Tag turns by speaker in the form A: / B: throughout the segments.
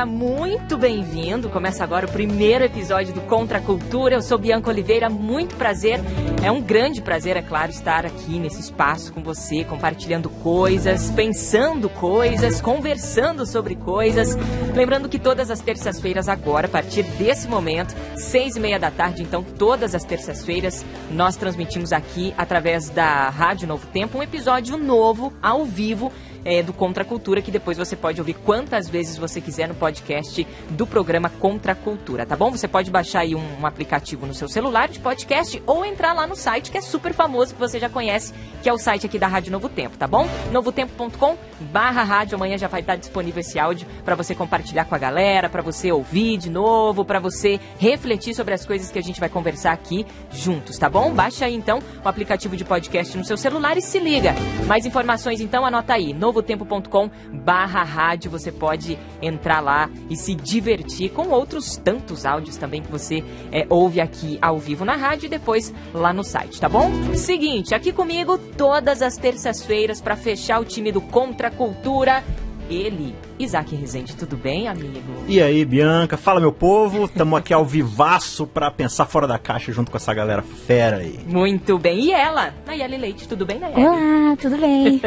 A: Seja muito bem-vindo. Começa agora o primeiro episódio do Contra a Cultura. Eu sou Bianca Oliveira, muito prazer. É um grande prazer, é claro, estar aqui nesse espaço com você, compartilhando coisas, pensando coisas, conversando sobre coisas. Lembrando que todas as terças-feiras agora, a partir desse momento, seis e meia da tarde, então todas as terças-feiras, nós transmitimos aqui através da Rádio Novo Tempo um episódio novo, ao vivo, é, do Contra Cultura, que depois você pode ouvir quantas vezes você quiser no podcast do programa Contra Cultura, tá bom? Você pode baixar aí um, um, aplicativo no seu celular de podcast ou entrar lá no site que é super famoso, que você já conhece, que é o site aqui da Rádio Novo Tempo, tá bom? novotempo.com barra rádio, amanhã já vai estar disponível esse áudio para você compartilhar com a galera, para você ouvir de novo, para você refletir sobre as coisas que a gente vai conversar aqui juntos, tá bom? Baixa aí então o aplicativo de podcast no seu celular e se liga. Mais informações então, anota aí, novotempo.com barra rádio, você pode entrar lá e se divertir com outros tantos áudios também que você é, ouve aqui ao vivo na rádio e depois lá no site, tá bom? Seguinte, aqui comigo todas as terças-feiras para fechar o time do Contra Cultura, ele, Isaac Rezende, tudo bem, amigo?
B: E aí, Bianca? Fala, meu povo. Estamos aqui ao vivaço para pensar fora da caixa junto com essa galera fera aí.
A: Muito bem. E ela, Nayeli Leite, tudo bem, Nayeli?
C: Olá, tudo bem?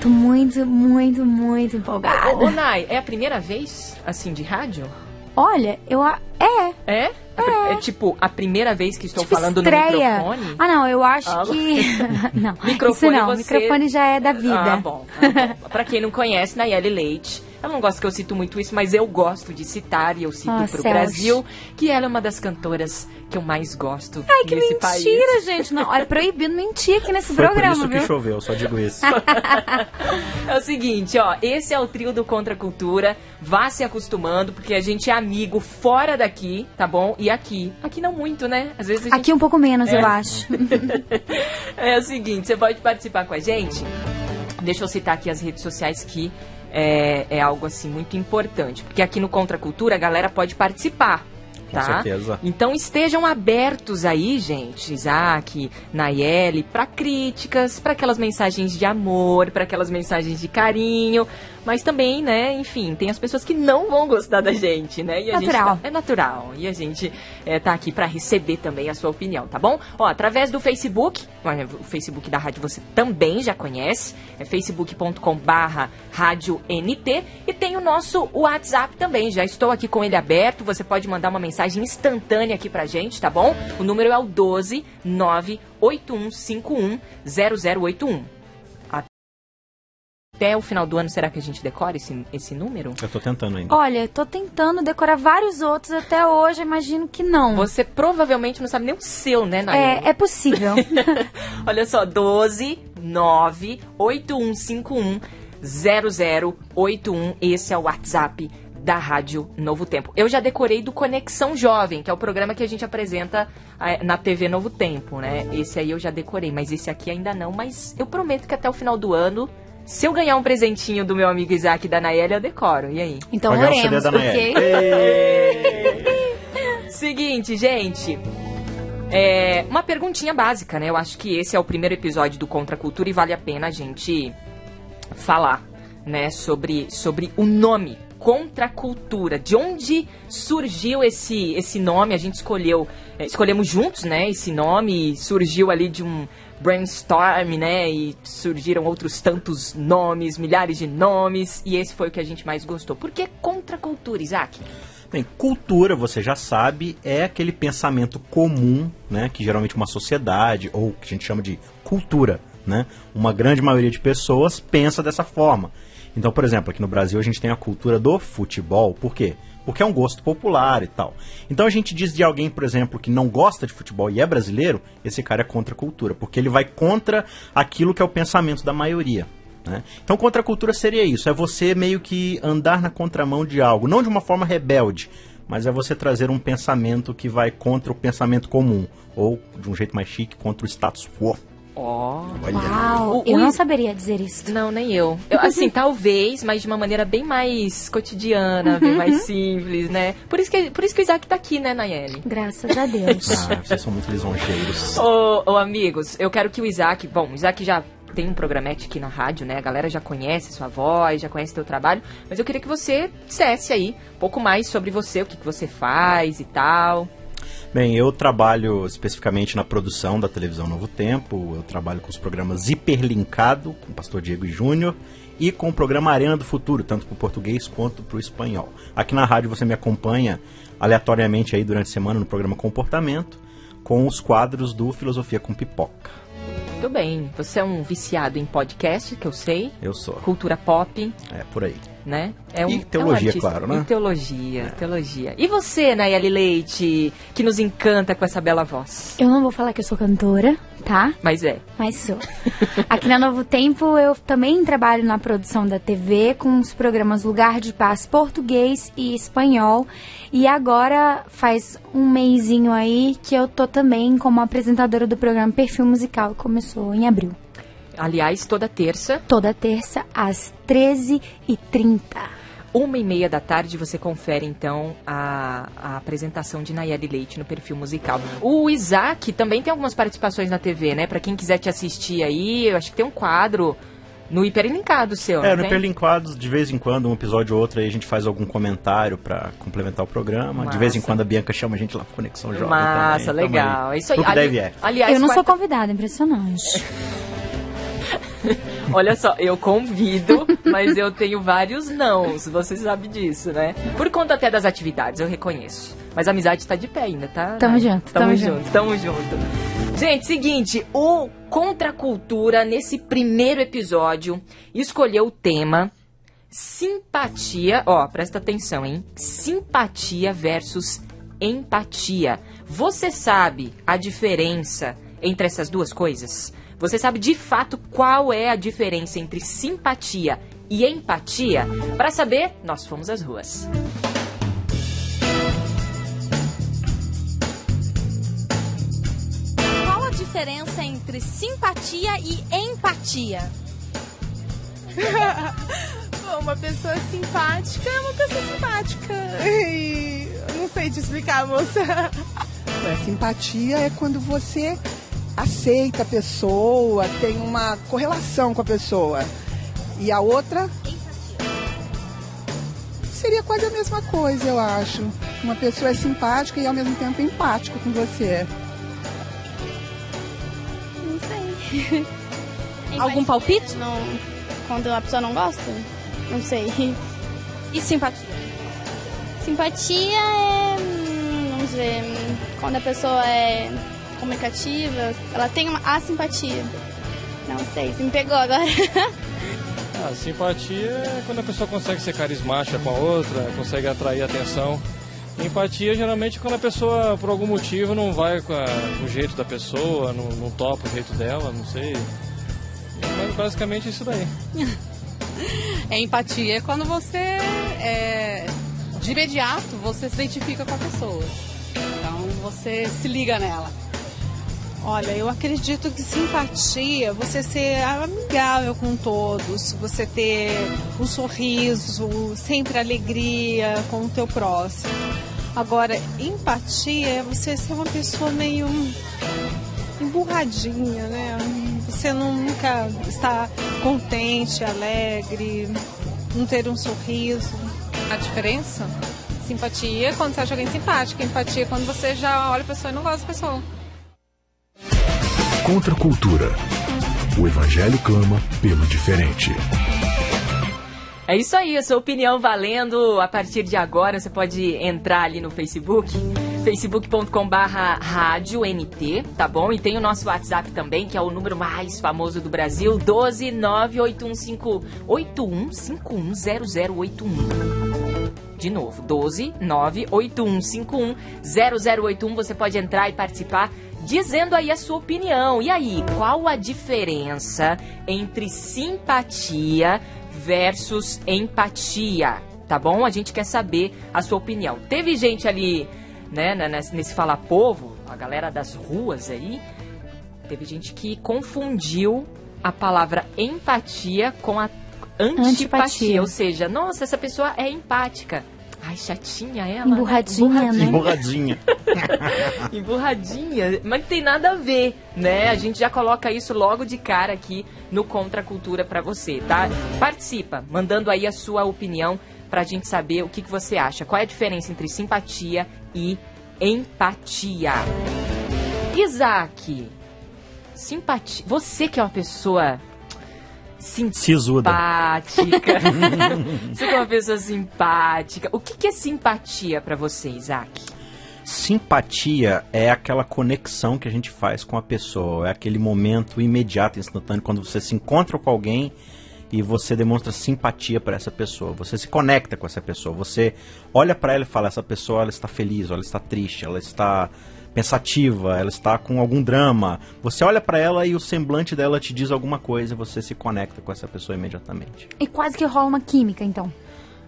C: Tô muito, muito, muito empolgada.
A: Ô, ô, Nay, é a primeira vez, assim, de rádio?
C: Olha, eu... A... É.
A: É? É. é tipo a primeira vez que estou
C: tipo
A: falando
C: estreia.
A: no microfone?
C: Ah, não, eu acho
A: Ah,
C: que. não,
A: Microfone
C: isso não.
A: você-
C: Microfone já é da vida.
A: Ah, bom. Ah, bom. pra quem não conhece, Nayeli Leite. Eu não gosto que eu cito muito isso, mas eu gosto de citar e eu cito
C: Ah,
A: pro
C: Celso.
A: Brasil que ela é uma das cantoras que eu mais gosto
C: Ai, que
A: nesse
C: mentira,
A: país.
C: gente. Não, olha, proibido mentir aqui nesse
B: Foi por
C: programa,
B: isso que
C: viu?
B: choveu, só digo isso.
A: É o seguinte, ó, esse é o trio do Contra a Cultura. Vá se acostumando, porque a gente é amigo fora daqui, tá bom? E aqui. Aqui não muito, né? Às vezes a gente
C: Aqui um pouco menos,
A: É.
C: eu acho.
A: É o seguinte, você pode participar com a gente. Deixa eu citar aqui as redes sociais que é, é algo assim muito importante. Porque aqui no Contra Cultura a galera pode participar.
B: Com
A: Tá?
B: certeza.
A: Então estejam abertos aí, gente, Isaac, Nayeli, para críticas, para aquelas mensagens de amor, para aquelas mensagens de carinho, mas também, né, enfim, tem as pessoas que não vão gostar da gente, né? E a gente
C: Natural.
A: tá- é natural. E a gente é, tá aqui para receber também a sua opinião, tá bom? Ó, através do Facebook, o Facebook da rádio você também já conhece, é facebook.com barra rádio NT e tem o nosso WhatsApp também, já estou aqui com ele aberto, você pode mandar uma mensagem instantânea aqui pra gente, tá bom? O número é o 12 98151 0081. Até o final do ano, será que a gente decora esse, esse número?
B: Eu tô tentando ainda.
C: Olha, tô tentando decorar vários outros até hoje, imagino que não.
A: Você provavelmente não sabe nem o seu, né, Nayeli?
C: É, é possível.
A: Olha só, 12 9 8151 0081. Esse é o WhatsApp da Rádio Novo Tempo. Eu já decorei do Conexão Jovem, que é o programa que a gente apresenta eh, na TV Novo Tempo, né? Esse aí eu já decorei, mas esse aqui ainda não. Mas eu prometo que até o final do ano, se eu ganhar um presentinho do meu amigo Isaac e da Nayeli, eu decoro. E aí?
C: Então
B: Vai
C: oremos,
B: da Nayeli.
C: porque...
A: Seguinte, gente. É, uma perguntinha básica, né? Eu acho que esse é o primeiro episódio do Contra a Cultura e vale a pena a gente falar, né, sobre, sobre o nome Contra a Cultura. De onde surgiu esse, esse nome? A gente escolheu, é, escolhemos juntos, né, esse nome, surgiu ali de um brainstorm, né, e surgiram outros tantos nomes, milhares de nomes, e esse foi o que a gente mais gostou. Por que Contra a Cultura, Isaac?
B: Bem, cultura, você já sabe, é aquele pensamento comum, né, que geralmente uma sociedade, ou que a gente chama de cultura, né, uma grande maioria de pessoas pensa dessa forma. Então, por exemplo, aqui no Brasil a gente tem a cultura do futebol, por quê? Porque é um gosto popular e tal. Então a gente diz de alguém, por exemplo, que não gosta de futebol e é brasileiro, esse cara é contra a cultura, porque ele vai contra aquilo que é o pensamento da maioria. Né? Então, contra a cultura seria isso: é você meio que andar na contramão de algo, não de uma forma rebelde, mas é você trazer um pensamento que vai contra o pensamento comum, ou de um jeito mais chique, contra o status quo.
A: Ó.
C: Uau,
A: O-
C: eu
A: o-
C: não saberia dizer isso.
A: Não, nem eu. eu. Assim, talvez, mas de uma maneira bem mais cotidiana, bem mais simples, né? Por isso que, por isso que o Isaac tá aqui, né, Nayeli?
C: Graças a Deus.
B: Ah, vocês são muito lisonjeiros.
A: Ô, ô, amigos, eu quero que o Isaac. Bom, o Isaac já tem um programete aqui na rádio, né? A galera já conhece sua voz, já conhece teu trabalho. Mas eu queria que você dissesse aí um pouco mais sobre você, o que, que você faz e tal.
B: Bem, eu trabalho especificamente na produção da televisão Novo Tempo. Eu trabalho com os programas Hiperlinkado, com o pastor Diego Júnior, e com o programa Arena do Futuro, tanto para o português quanto para o espanhol. Aqui na rádio você me acompanha aleatoriamente aí durante a semana no programa Comportamento, com os quadros do Filosofia com Pipoca.
A: Tudo bem, você é um viciado em podcast, que eu sei.
B: Eu sou.
A: Cultura pop,
B: É por aí.
A: Né? É
B: E teologia, claro, né?
A: E teologia, teologia. E você, Nayeli Leite, que nos encanta com essa bela voz?
C: Eu não vou falar que eu sou cantora, tá?
A: Mas é.
C: Mas sou. Aqui na Novo Tempo eu também trabalho na produção da TV com os programas Lugar de Paz português e espanhol. E agora faz um mêsinho aí que eu tô também como apresentadora do programa Perfil Musical, que começou em abril.
A: Aliás, toda terça,
C: Toda terça às 13h30.
A: uma e meia da tarde, você confere então a, a apresentação de Nayeli Leite no perfil musical. O Isaac também tem algumas participações na TV, né? Pra quem quiser te assistir aí, eu acho que tem um quadro no Hiperlinkado seu,
B: É, no
A: tem?
B: Hiperlinkados, de vez em quando, um episódio ou outro, aí a gente faz algum comentário pra complementar o programa. De vez em
A: Massa.
B: quando a Bianca chama a gente lá pro Conexão Jovem
A: Massa,
B: também.
A: Legal. É isso aí. Ali-
B: deve é.
A: Aliás,
C: eu não sou
A: quarta-
C: convidada, impressionante.
A: Olha só, eu convido, mas eu tenho vários nãos, você sabe disso, né? Por conta até das atividades, eu reconheço. Mas a amizade tá de pé ainda, tá?
C: Tamo junto,
A: tamo,
C: tamo
A: junto, tamo junto. Gente, seguinte, o Contra Cultura, nesse primeiro episódio, escolheu o tema simpatia. Ó, presta atenção, hein? Simpatia versus empatia. Você sabe a diferença entre essas duas coisas? Você sabe de fato qual é a diferença entre simpatia e empatia? Para saber, nós fomos às ruas.
D: Qual a diferença entre simpatia e empatia?
E: Bom, uma pessoa simpática é uma pessoa simpática. E eu não sei te explicar, moça.
F: É, simpatia é quando você aceita a pessoa, tem uma correlação com a pessoa. E a outra seria quase a mesma coisa, eu acho. Uma pessoa é simpática e ao mesmo tempo empática com você.
D: Não sei. Algum palpite? Não, quando a pessoa não gosta? Não sei. E simpatia? Simpatia é. hum, Vamos ver. hum, Quando a pessoa é comunicativa, ela tem uma, a simpatia. Não sei, se me pegou agora.
G: A simpatia é quando a pessoa consegue ser carismática com a outra, consegue atrair atenção. Empatia geralmente é quando a pessoa, por algum motivo, não vai com, a- com o jeito da pessoa, não, não topa o jeito dela, não sei. Mas basicamente é isso daí.
H: É empatia é quando você, é, de imediato, você se identifica com a pessoa. Então você se liga nela.
E: Olha, eu acredito que simpatia, você ser amigável com todos, você ter um sorriso, sempre alegria com o teu próximo. Agora, empatia é você ser uma pessoa meio emburradinha, né? Você nunca está contente, alegre, não ter um sorriso.
I: A diferença? Simpatia é quando você acha alguém simpático. Empatia é quando você já olha a pessoa e não gosta da pessoa.
J: Contra a cultura. O evangelho clama pelo diferente.
A: É isso aí, a sua opinião valendo. A partir de agora, você pode entrar ali no Facebook, facebook.com barra rádio NT, tá bom? E tem o nosso WhatsApp também, que é o número mais famoso do Brasil, 12981510081. De novo, 12 98151 0081. Você pode entrar e participar dizendo aí a sua opinião. E aí, qual a diferença entre simpatia versus empatia? Tá bom? A gente quer saber a sua opinião. Teve gente ali, né, nesse, Fala Povo, a galera das ruas aí, teve gente que confundiu a palavra empatia com a antipatia,
C: Antipatia.
A: ou seja, nossa, essa pessoa é empática. Ai, chatinha ela.
C: Emburradinha, né?
B: Emburradinha.
A: Emburradinha, mas não tem nada a ver, né? A gente já coloca isso logo de cara aqui no Contra a Cultura pra você, tá? Participa, mandando aí a sua opinião pra gente saber o que, que você acha. Qual é a diferença entre simpatia e empatia? Isaac, simpatia. Você que é uma pessoa. Simpática. você é uma pessoa simpática. O que, que é simpatia pra você, Isaac?
B: Simpatia é aquela conexão que a gente faz com a pessoa, é aquele momento imediato, instantâneo, quando você se encontra com alguém e você demonstra simpatia para essa pessoa. Você se conecta com essa pessoa. Você olha para ela e fala: essa pessoa ela está feliz, ela está triste, ela está pensativa, ela está com algum drama. Você olha para ela e o semblante dela te diz alguma coisa e você se conecta com essa pessoa imediatamente.
C: E quase que rola uma química, então.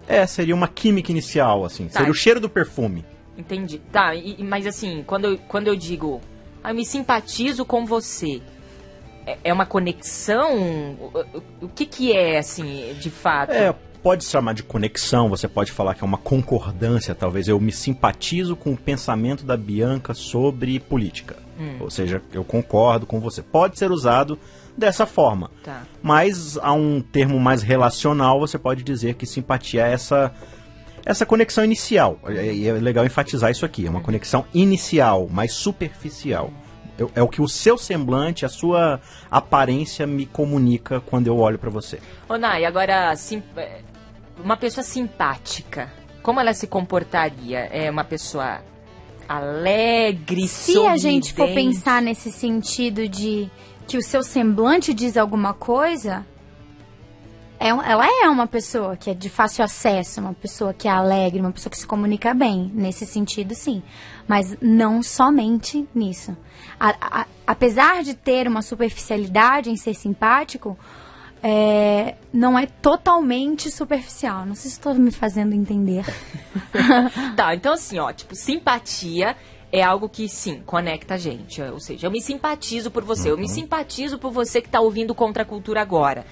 B: É, seria uma química inicial, assim.
A: Tá.
B: Seria o cheiro do perfume.
A: Entendi. Tá, e- e- mas assim, quando eu, quando eu digo, ah, eu me simpatizo com você, é, é uma conexão? O, que que é, assim, de fato?
B: É, pode se chamar de conexão, você pode falar que é uma concordância, talvez. Eu me simpatizo com o pensamento da Bianca sobre política. Ou seja, eu concordo com você. Pode ser usado dessa forma.
A: Tá.
B: Mas a um termo mais relacional, você pode dizer que simpatia é essa, essa conexão inicial. E é legal enfatizar isso aqui. É uma conexão inicial, mais superficial. Eu- É o que o seu semblante, a sua aparência me comunica quando eu olho pra você.
A: Ô, Nai, agora, sim, é, uma pessoa simpática, como ela se comportaria? É uma pessoa alegre,
C: Se a gente for
A: sorridente?
C: pensar nesse sentido de que o seu semblante diz alguma coisa, é ela é uma pessoa que é de fácil acesso, uma pessoa que é alegre, uma pessoa que se comunica bem. Nesse sentido, sim. Mas não somente nisso. A- a- apesar de ter uma superficialidade em ser simpático, é, não é totalmente superficial. Não sei se estou me fazendo entender.
A: Tá, então assim, ó, tipo, simpatia é algo que, sim, conecta a gente. Ou seja, eu me simpatizo por você, eu me simpatizo por você que tá ouvindo Contra a Cultura agora.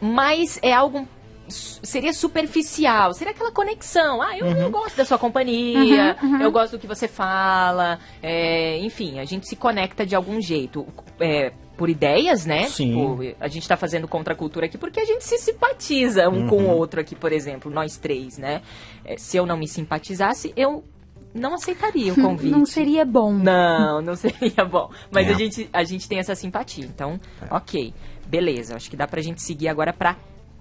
A: Mas é algo. Seria superficial, seria aquela conexão. Ah, eu, eu gosto da sua companhia, eu gosto do que você fala. é, enfim, a gente se conecta de algum jeito. É, por ideias, né?
B: Sim.
A: Tipo, a gente tá fazendo contra a cultura aqui porque a gente se simpatiza um com o outro aqui, por exemplo, nós três, né? É, se eu não me simpatizasse, eu não aceitaria o convite.
C: Não seria bom.
A: Não, não seria bom. Mas
B: É.
A: a, gente, a gente tem essa simpatia. Então, ok. Beleza. Acho que dá pra gente seguir agora pra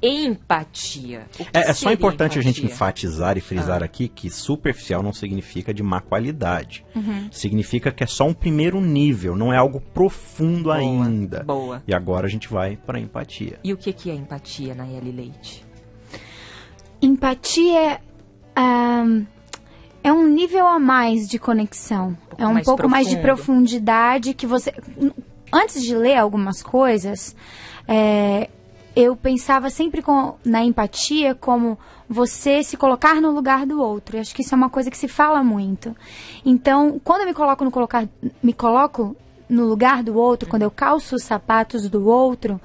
A: empatia.
B: É, é só importante a gente
A: empatia?
B: enfatizar e frisar
A: Ah.
B: aqui que superficial não significa de má qualidade.
A: Uhum.
B: Significa que é só um primeiro nível, não é algo profundo
A: Boa,
B: ainda.
A: Boa.
B: E agora a gente vai para empatia.
A: E o que, que é empatia, Nayeli Leite?
C: Empatia ahn, é um nível a mais de conexão.
A: pouco
C: é um
A: mais
C: pouco mais de
A: profundo.
C: profundidade que você. Antes de ler algumas coisas, é, eu pensava sempre com- na empatia como você se colocar no lugar do outro. Eu acho que isso é uma coisa que se fala muito. Então, quando eu me coloco no colocar, me coloco no lugar do outro, quando eu calço os sapatos do outro,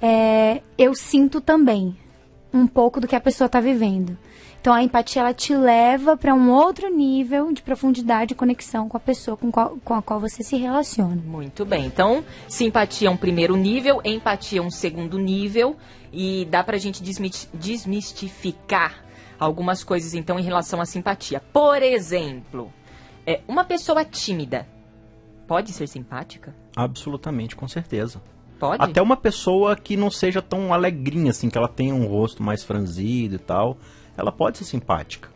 C: é, eu sinto também um pouco do que a pessoa está vivendo. Então a empatia ela te leva para um outro nível de profundidade e conexão com a pessoa com, qual- com a qual você se relaciona.
A: Muito bem. Então, simpatia é um primeiro nível, empatia é um segundo nível. E dá pra gente desmiti- desmistificar algumas coisas, então, em relação à simpatia. Por exemplo, é, uma pessoa tímida pode ser simpática?
B: Absolutamente, com certeza.
A: Pode?
B: Até uma pessoa que não seja tão alegrinha, assim, que ela tenha um rosto mais franzido e tal, ela pode ser simpática.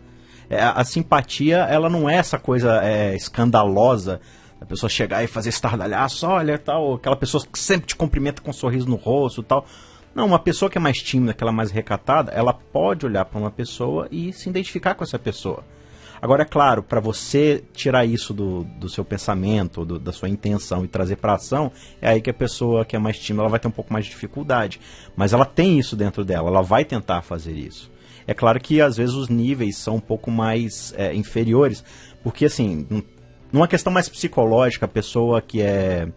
B: É, a simpatia, ela não é essa coisa é, escandalosa a pessoa chegar e fazer estardalhaço, olha, tal, aquela pessoa que sempre te cumprimenta com um sorriso no rosto tal. Não, uma pessoa que é mais tímida, que ela é mais recatada, ela pode olhar para uma pessoa e se identificar com essa pessoa. Agora, é claro, para você tirar isso do, do seu pensamento, do, da sua intenção e trazer para ação, é aí que a pessoa que é mais tímida ela vai ter um pouco mais de dificuldade. Mas ela tem isso dentro dela, ela vai tentar fazer isso. É claro que às vezes os níveis são um pouco mais é, inferiores, porque assim, numa questão mais psicológica, a pessoa que é,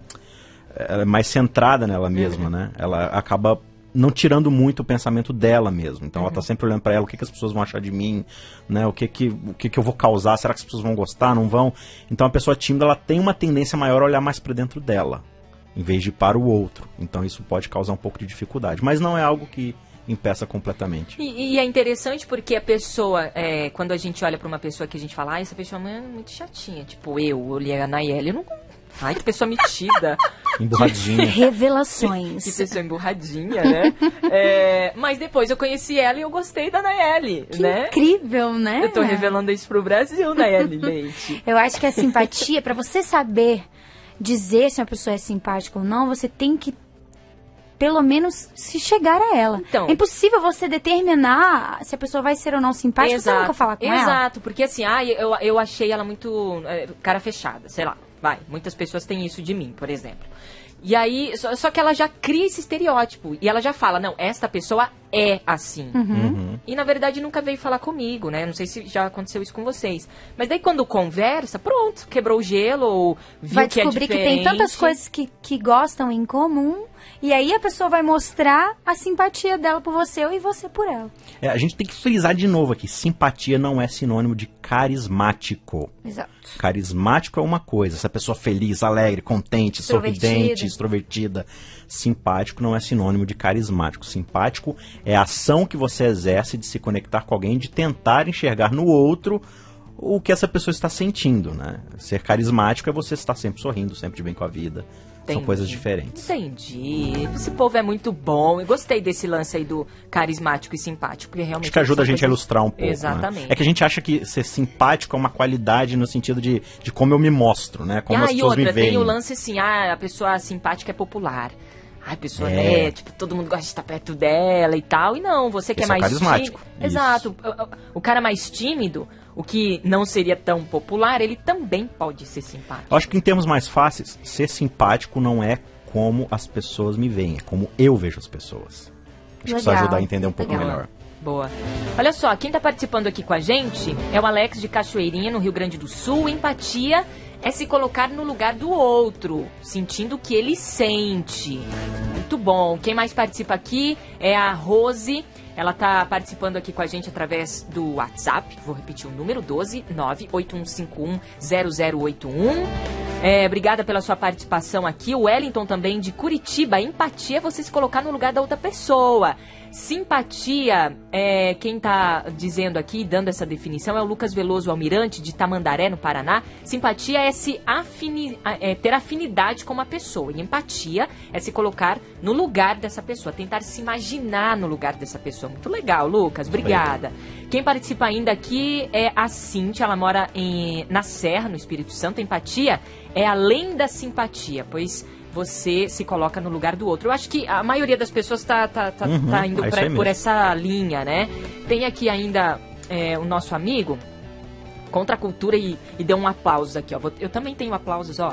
B: é mais centrada nela mesma, uhum. né? Ela acaba não tirando muito o pensamento dela mesmo. Então uhum. ela tá sempre olhando para ela, o que, que as pessoas vão achar de mim, né? O que que, o que que eu vou causar? Será que as pessoas vão gostar? Não vão? Então a pessoa tímida, ela tem uma tendência maior a olhar mais para dentro dela, em vez de para o outro. Então isso pode causar um pouco de dificuldade, mas não é algo que impeça completamente.
A: E, e é interessante porque a pessoa, é, quando a gente olha para uma pessoa que a gente fala, ah, essa pessoa é muito chatinha, tipo eu, olhei a Nayeli, eu não Ai, que pessoa metida.
B: Emburradinha.
C: Revelações.
A: que pessoa emburradinha, né? É, mas depois eu conheci ela e eu gostei da Nayeli,
C: que
A: né?
C: incrível, né?
A: Eu tô revelando isso pro Brasil, Nayeli Leite.
C: eu acho que a simpatia, para você saber dizer se uma pessoa é simpática ou não, você tem que pelo menos se chegar a ela. Então, é impossível você determinar se a pessoa vai ser ou não simpática exato, você nunca falar com
A: exato,
C: ela.
A: Exato, porque assim, ah, eu, eu achei ela muito é, cara fechada, sei lá. Vai, muitas pessoas têm isso de mim, por exemplo. E aí, só, só, que ela já cria esse estereótipo. E ela já fala, não, esta pessoa é assim.
C: Uhum. Uhum.
A: E na verdade nunca veio falar comigo, né? Não sei se já aconteceu isso com vocês. Mas daí quando conversa, pronto, quebrou o gelo ou viu
C: Vai
A: que é
C: descobrir que tem tantas coisas que, que gostam em comum e aí a pessoa vai mostrar a simpatia dela por você e você por ela.
B: É, a gente tem que frisar de novo aqui: simpatia não é sinônimo de carismático.
C: Exato.
B: Carismático é uma coisa, essa pessoa feliz, alegre, contente, sorridente, extrovertida. Simpático não é sinônimo de carismático. Simpático é a ação que você exerce de se conectar com alguém, de tentar enxergar no outro o que essa pessoa está sentindo, né? Ser carismático é você estar sempre sorrindo, sempre de bem com a vida. Entendi. São coisas diferentes.
A: Entendi. Esse povo é muito bom. Eu gostei desse lance aí do carismático e simpático, porque realmente.
B: Acho que ajuda a gente coisas... a ilustrar um pouco. Né?
A: Exatamente. Né?
B: É que a gente acha que ser simpático é uma qualidade no sentido de, de como eu me mostro, né? Como
A: ah,
B: as pessoas
A: outra,
B: me veem.
A: tem o lance assim, ah, a pessoa simpática é popular. Ai, a pessoa, é. né, tipo, todo mundo gosta de estar perto dela e tal. E não, você que é Esse é mais
B: carismático.
A: Tímido, exato. O, o, cara mais tímido, o que não seria tão popular, ele também pode ser simpático.
B: Eu acho que em termos mais fáceis, ser simpático não é como as pessoas me veem, é como eu vejo as pessoas. Acho Legal. que isso ajuda a entender um pouco Legal. melhor.
A: Boa. Olha só, quem está participando aqui com a gente é o Alex de Cachoeirinha, no Rio Grande do Sul. Empatia é se colocar no lugar do outro, sentindo o que ele sente. Muito bom. Quem mais participa aqui é a Rose. Ela está participando aqui com a gente através do WhatsApp. Vou repetir o número 12 98151 0081. É, obrigada pela sua participação aqui. O Wellington também de Curitiba. Empatia é você se colocar no lugar da outra pessoa. Simpatia, é, quem está dizendo aqui, dando essa definição, é o Lucas Veloso Almirante, de Tamandaré, no Paraná. Simpatia é se afini, é, ter afinidade com uma pessoa. E empatia é se colocar no lugar dessa pessoa, tentar se imaginar no lugar dessa pessoa. Muito legal, Lucas. Obrigada. Quem participa ainda aqui é a Cintia, ela mora em, na Serra, no Espírito Santo. Empatia é além da simpatia, pois você se coloca no lugar do outro. Eu acho que a maioria das pessoas está tá, tá, uhum, tá indo é pra, por essa linha, né? Tem aqui ainda é, o nosso amigo contra a cultura e, e deu um aplauso aqui, ó. Eu também tenho aplausos, ó.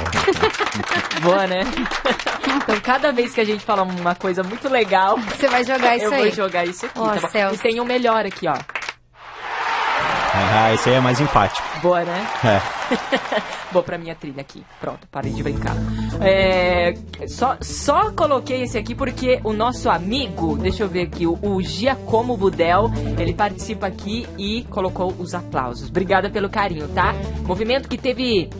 A: Boa, né? Então, cada vez que a gente fala uma coisa muito legal,
C: você vai jogar isso
A: eu
C: aí.
A: Eu vou jogar isso aqui, oh, tá E tem o um melhor aqui, ó.
B: Ah, esse aí é mais empático.
A: Boa, né?
B: É.
A: Boa pra minha trilha aqui. Pronto, parei de brincar. É, só, só coloquei esse aqui porque o nosso amigo, deixa eu ver aqui, o, o Giacomo Budel, ele participa aqui e colocou os aplausos. Obrigada pelo carinho, tá? Movimento que teve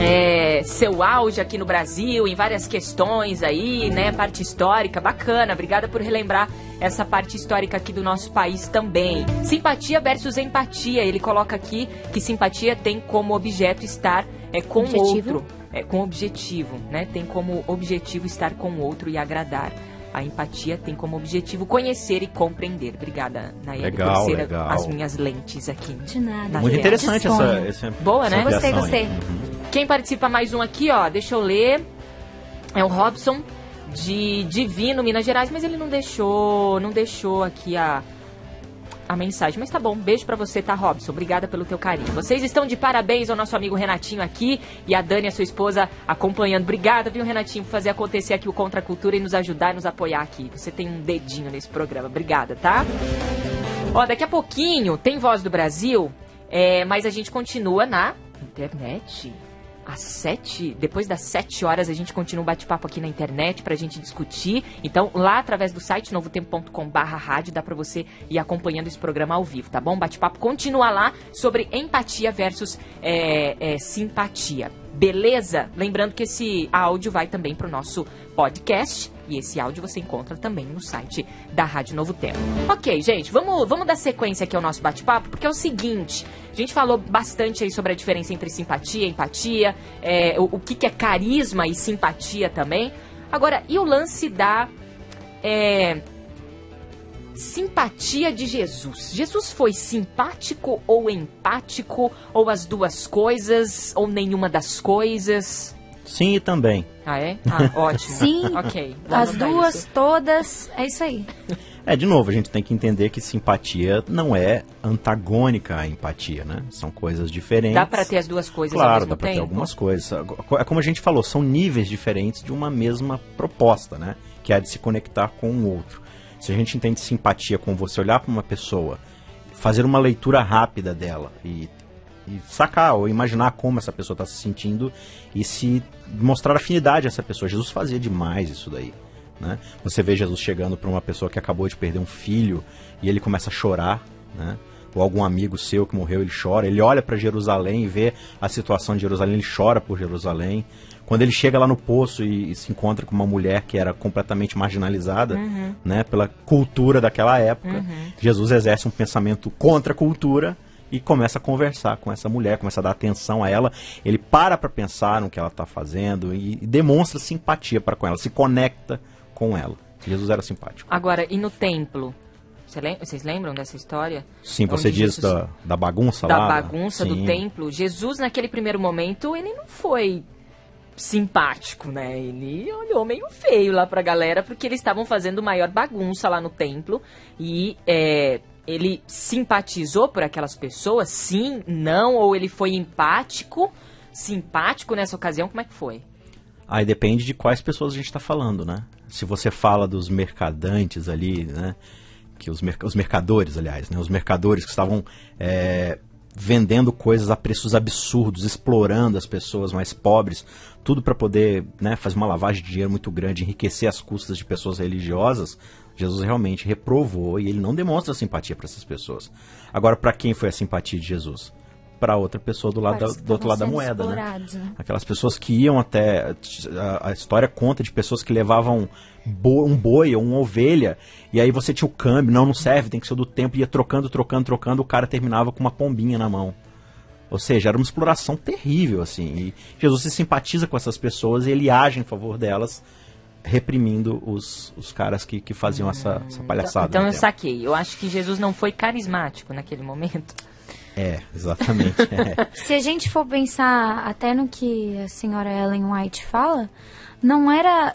A: é, seu auge aqui no Brasil, em várias questões aí, né? Parte histórica, bacana. Obrigada por relembrar essa parte histórica aqui do nosso país também. Simpatia versus empatia. Ele coloca aqui que simpatia tem como objeto estar é com o
C: Objetivo?
A: outro, é com objetivo, né? Tem como objetivo estar com o outro e agradar. A empatia tem como objetivo conhecer e compreender. Obrigada, Nayeli,
B: Legal,
A: por ser
B: legal.
A: as minhas lentes aqui.
C: De nada.
A: Na
B: Muito interessante essa, essa
A: Boa,
B: essa
A: né?
C: Gostei, gostei.
B: Uhum.
A: Quem participa mais um aqui, ó, deixa eu ler. É o Robson de Divino, Minas Gerais, mas ele não deixou, não deixou aqui a a mensagem. Mas tá bom, beijo pra você, tá, Robson? Obrigada pelo teu carinho. Vocês estão de parabéns ao nosso amigo Renatinho aqui e a Dani, a sua esposa, acompanhando. Obrigada, viu, Renatinho, por fazer acontecer aqui o Contra a Cultura e nos ajudar e nos apoiar aqui. Você tem um dedinho nesse programa. Obrigada, tá? Ó, daqui a pouquinho tem Voz do Brasil, é, mas a gente continua na internet. Às sete, depois das sete horas, a gente continua o bate-papo aqui na internet pra gente discutir. Então, lá através do site novotempo.com barra rádio, dá pra você ir acompanhando esse programa ao vivo, tá bom? Bate-papo continua lá sobre empatia versus é, é, simpatia. Beleza? Lembrando que esse áudio vai também pro nosso podcast. E esse áudio você encontra também no site da Rádio Novo Tempo. Ok, gente, vamos, vamos dar sequência aqui ao nosso bate-papo, porque é o seguinte: a gente falou bastante aí sobre a diferença entre simpatia empatia, é, o, o que, que é carisma e simpatia também. Agora, e o lance da é, simpatia de Jesus? Jesus foi simpático ou empático, ou as duas coisas, ou nenhuma das coisas?
B: Sim, e também.
A: Ah, é? Ah, ótimo.
C: Sim,
A: Ok.
C: As duas,
A: isso.
C: todas, é isso aí.
B: É, de novo, a gente tem que entender que simpatia não é antagônica à empatia, né? São coisas diferentes.
A: Dá pra ter as duas coisas ao
B: Claro, dá pra ter algumas coisas. É como a gente falou, são níveis diferentes de uma mesma proposta, né? Que é a de se conectar com o outro. Se a gente entende simpatia com você olhar para uma pessoa, fazer uma leitura rápida dela e, e sacar ou imaginar como essa pessoa está se sentindo e se mostrar afinidade a essa pessoa. Jesus fazia demais isso daí. Né? Você vê Jesus chegando para uma pessoa que acabou de perder um filho e ele começa a chorar, né? ou algum amigo seu que morreu, ele chora. Ele olha para Jerusalém e vê a situação de Jerusalém, ele chora por Jerusalém. Quando ele chega lá no poço e, e se encontra com uma mulher que era completamente marginalizada, né, pela cultura daquela época, Jesus exerce um pensamento contra a cultura e começa a conversar com essa mulher, começa a dar atenção a ela. Ele para para pensar no que ela está fazendo e, e demonstra simpatia para com ela, se conecta com ela. Jesus era simpático.
A: Agora, e no templo? Vocês lembram dessa história?
B: Sim, você
A: Onde
B: diz
A: Jesus-
B: da, da bagunça
A: da
B: lá?
A: bagunça do templo. Jesus, naquele primeiro momento, ele não foi simpático, né? Ele olhou meio feio lá pra galera, porque eles estavam fazendo maior bagunça lá no templo. E é, ele simpatizou por aquelas pessoas? Sim, não? Ou ele foi empático? Simpático nessa ocasião? Como é que foi?
B: Aí depende de quais pessoas a gente está falando, né? Se você fala dos mercadantes ali, né? Que os, merc- os mercadores, aliás, né? Os mercadores que estavam é, vendendo coisas a preços absurdos, explorando as pessoas mais pobres, tudo para poder né, fazer uma lavagem de dinheiro muito grande, enriquecer as custas de pessoas religiosas. Jesus realmente reprovou e ele não demonstra simpatia para essas pessoas. Agora, para quem foi a simpatia de Jesus? Para outra pessoa do, lado da- do outro lado da moeda, né? Aquelas pessoas que iam até. A, a história conta de pessoas que levavam bo- um boi ou uma ovelha, e aí você tinha o câmbio, não, não serve, tem que ser do tempo, ia trocando, trocando, trocando, o cara terminava com uma pombinha na mão. Ou seja, era uma exploração terrível, assim. E Jesus se simpatiza com essas pessoas e ele age em favor delas, reprimindo os, os caras que, que faziam essa, essa palhaçada.
A: então
B: no
A: eu saquei. Eu acho que Jesus não foi carismático naquele momento.
B: É, exatamente. é.
C: Se a gente for pensar até no que a senhora Ellen White fala, não era.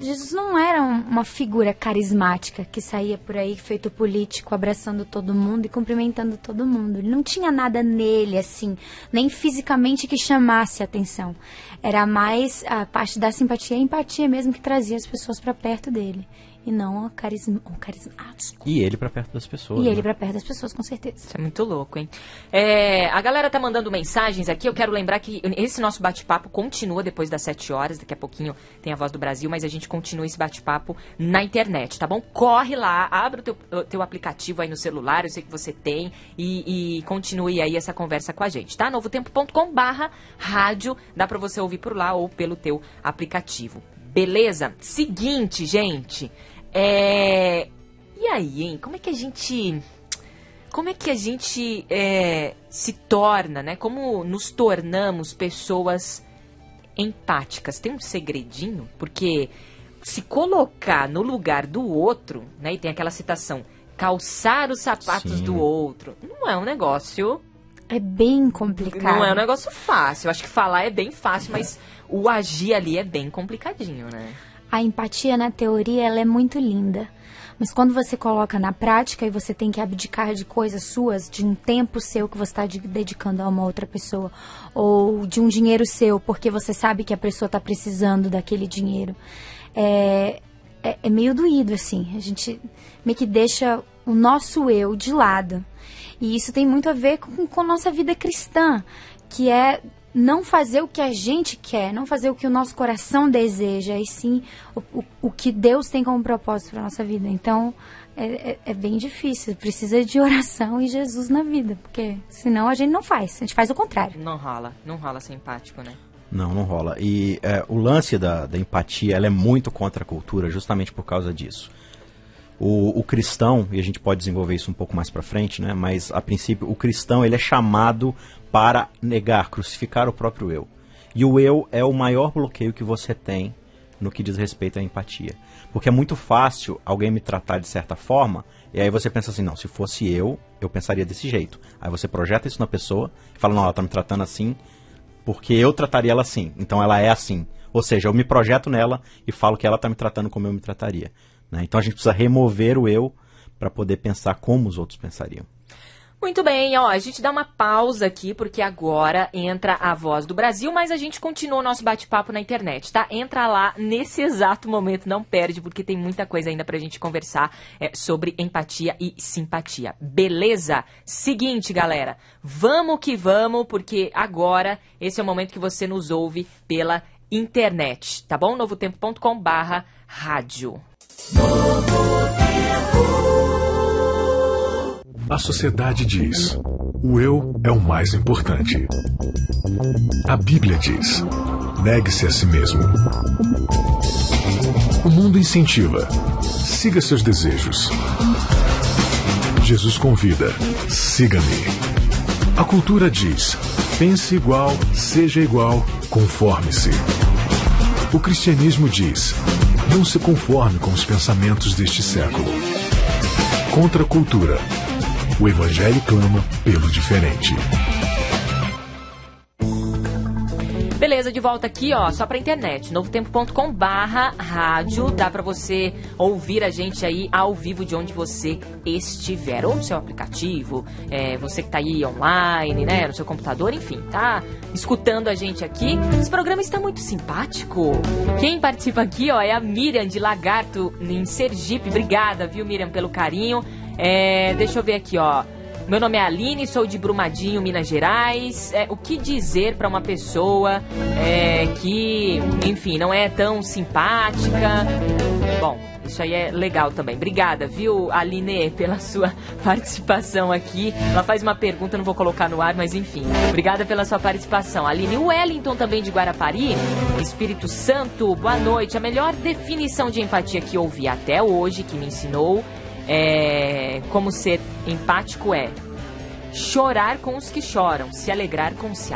C: Jesus não era um- uma figura carismática que saía por aí feito político, abraçando todo mundo e cumprimentando todo mundo. Ele não tinha nada nele, assim, nem fisicamente que chamasse a atenção. Era mais a parte da simpatia e empatia mesmo que trazia as pessoas para perto dele. E não o, carisma, o carismático.
B: E ele para perto das pessoas.
C: E
B: né?
C: ele para perto das pessoas, com certeza.
A: Isso é muito louco, hein? É, a galera tá mandando mensagens aqui. Eu quero lembrar que esse nosso bate-papo continua depois das 7 horas. Daqui a pouquinho tem a voz do Brasil, mas a gente continua esse bate-papo na internet, tá bom? Corre lá, abre o teu, o teu aplicativo aí no celular, eu sei que você tem, e, e continue aí essa conversa com a gente, tá? novotempo.com barra rádio. Dá pra você ouvir por lá ou pelo teu aplicativo. Beleza? Seguinte, gente. É... E aí, hein? Como é que a gente como é que a gente é, se torna, né? Como nos tornamos pessoas empáticas? Tem um segredinho? Porque se colocar no lugar do outro, né? E tem aquela citação, calçar os sapatos
B: Sim.
A: do outro, não é um negócio
C: É bem complicado.
A: não é um negócio fácil. Eu acho que falar é bem fácil, mas o agir ali é bem complicadinho, né?
C: A empatia na teoria ela é muito linda. Mas quando você coloca na prática e você tem que abdicar de coisas suas, de um tempo seu que você está dedicando a uma outra pessoa, ou de um dinheiro seu, porque você sabe que a pessoa está precisando daquele dinheiro, é, é, é meio doído, assim. A gente meio que deixa o nosso eu de lado. E isso tem muito a ver com, com nossa vida cristã, que é não fazer o que a gente quer, não fazer o que o nosso coração deseja, e sim o, o, o que Deus tem como propósito para nossa vida. Então é, é, é bem difícil, precisa de oração e Jesus na vida, porque senão a gente não faz, a gente faz o contrário.
A: Não rola, não rola ser empático, né?
B: Não, não rola. E é, o lance da, da empatia, ela é muito contra a cultura, justamente por causa disso. O, o cristão, e a gente pode desenvolver isso um pouco mais pra frente, né? Mas a princípio, o cristão ele é chamado para negar, crucificar o próprio eu. E o eu é o maior bloqueio que você tem no que diz respeito à empatia. Porque é muito fácil alguém me tratar de certa forma, e aí você pensa assim, não, se fosse eu, eu pensaria desse jeito. Aí você projeta isso na pessoa fala, não, ela tá me tratando assim, porque eu trataria ela assim. Então ela é assim. Ou seja, eu me projeto nela e falo que ela está me tratando como eu me trataria. Né? Então a gente precisa remover o eu para poder pensar como os outros pensariam.
A: Muito bem, ó, a gente dá uma pausa aqui porque agora entra a voz do Brasil, mas a gente continua o nosso bate-papo na internet, tá? Entra lá nesse exato momento, não perde, porque tem muita coisa ainda pra gente conversar é, sobre empatia e simpatia. Beleza? Seguinte, galera, vamos que vamos, porque agora esse é o momento que você nos ouve pela internet, tá bom? novotempo.com barra rádio.
J: A sociedade diz: o eu é o mais importante. A Bíblia diz: negue-se a si mesmo. O mundo incentiva: siga seus desejos. Jesus convida: siga-me. A cultura diz: pense igual, seja igual, conforme-se. O cristianismo diz: não se conforme com os pensamentos deste século. Contra a cultura. O Evangelho clama pelo diferente.
A: Beleza, de volta aqui, ó, só pra internet, novotempo.com barra rádio, dá pra você ouvir a gente aí ao vivo de onde você estiver, ou no seu aplicativo, é, você que tá aí online, né, no seu computador, enfim, tá escutando a gente aqui. Esse programa está muito simpático. Quem participa aqui, ó, é a Miriam de Lagarto, em Sergipe, obrigada, viu, Miriam, pelo carinho. É, deixa eu ver aqui, ó. Meu nome é Aline, sou de Brumadinho, Minas Gerais. É, o que dizer para uma pessoa é, que, enfim, não é tão simpática? Bom, isso aí é legal também. Obrigada, viu, Aline, pela sua participação aqui. Ela faz uma pergunta, não vou colocar no ar, mas enfim. Obrigada pela sua participação. Aline Wellington, também de Guarapari. Espírito Santo, boa noite. A melhor definição de empatia que ouvi até hoje, que me ensinou é, como ser empático é chorar com os que choram, se alegrar com, se,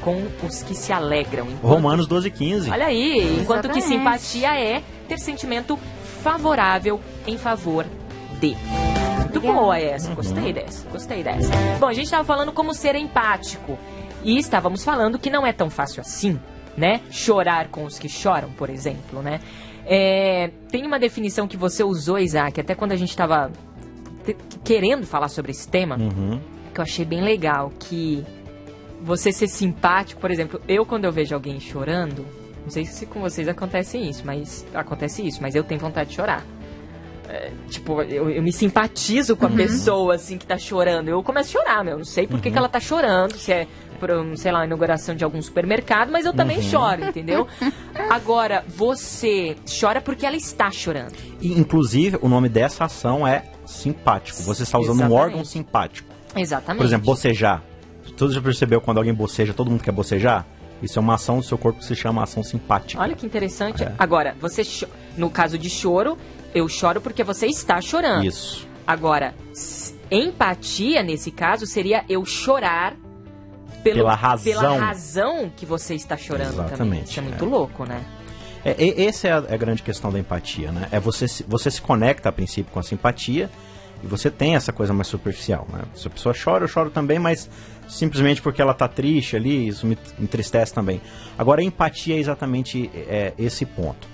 A: com os que se alegram.
B: Enquanto, Romanos 12, 15.
A: Olha aí, enquanto Exatamente. que simpatia é ter sentimento favorável em favor de. Muito boa essa, gostei uhum. dessa, gostei dessa. Bom, a gente estava falando como ser empático e estávamos falando que não é tão fácil assim, né? Chorar com os que choram, por exemplo, né? É, tem uma definição que você usou, Isaac, até quando a gente estava querendo falar sobre esse tema,
B: uhum.
A: que eu achei bem legal, que você ser simpático, por exemplo, eu quando eu vejo alguém chorando, não sei se com vocês acontece isso, mas acontece isso, mas eu tenho vontade de chorar. É, tipo, eu, eu, me simpatizo com a uhum. pessoa, assim, que tá chorando. Eu começo a chorar, meu. Não sei por que, uhum. que ela tá chorando, se é por, sei lá, inauguração de algum supermercado, mas eu também uhum. choro, entendeu? Agora, você chora porque ela está chorando.
B: E, inclusive, o nome dessa ação é simpático. Você está usando Exatamente. um órgão simpático.
A: Exatamente.
B: Por exemplo, bocejar. Você já percebeu quando alguém boceja, todo mundo quer bocejar? Isso é uma ação do seu corpo que se chama ação simpática.
A: Olha que interessante. É. Agora, você no caso de choro, eu choro porque você está chorando.
B: Isso.
A: Agora, Empatia, nesse caso, seria eu chorar pelo,
B: Pela razão.
A: pela razão que você está chorando também.
B: Exatamente,
A: Isso é muito
B: é.
A: louco, né?
B: É, e- essa é a, é a grande questão da empatia, né? É você se, você se conecta a princípio com a simpatia e você tem essa coisa mais superficial, né? Se a pessoa chora, eu choro também, mas simplesmente porque ela tá triste ali, isso me entristece também. Agora, a empatia é exatamente é, esse ponto.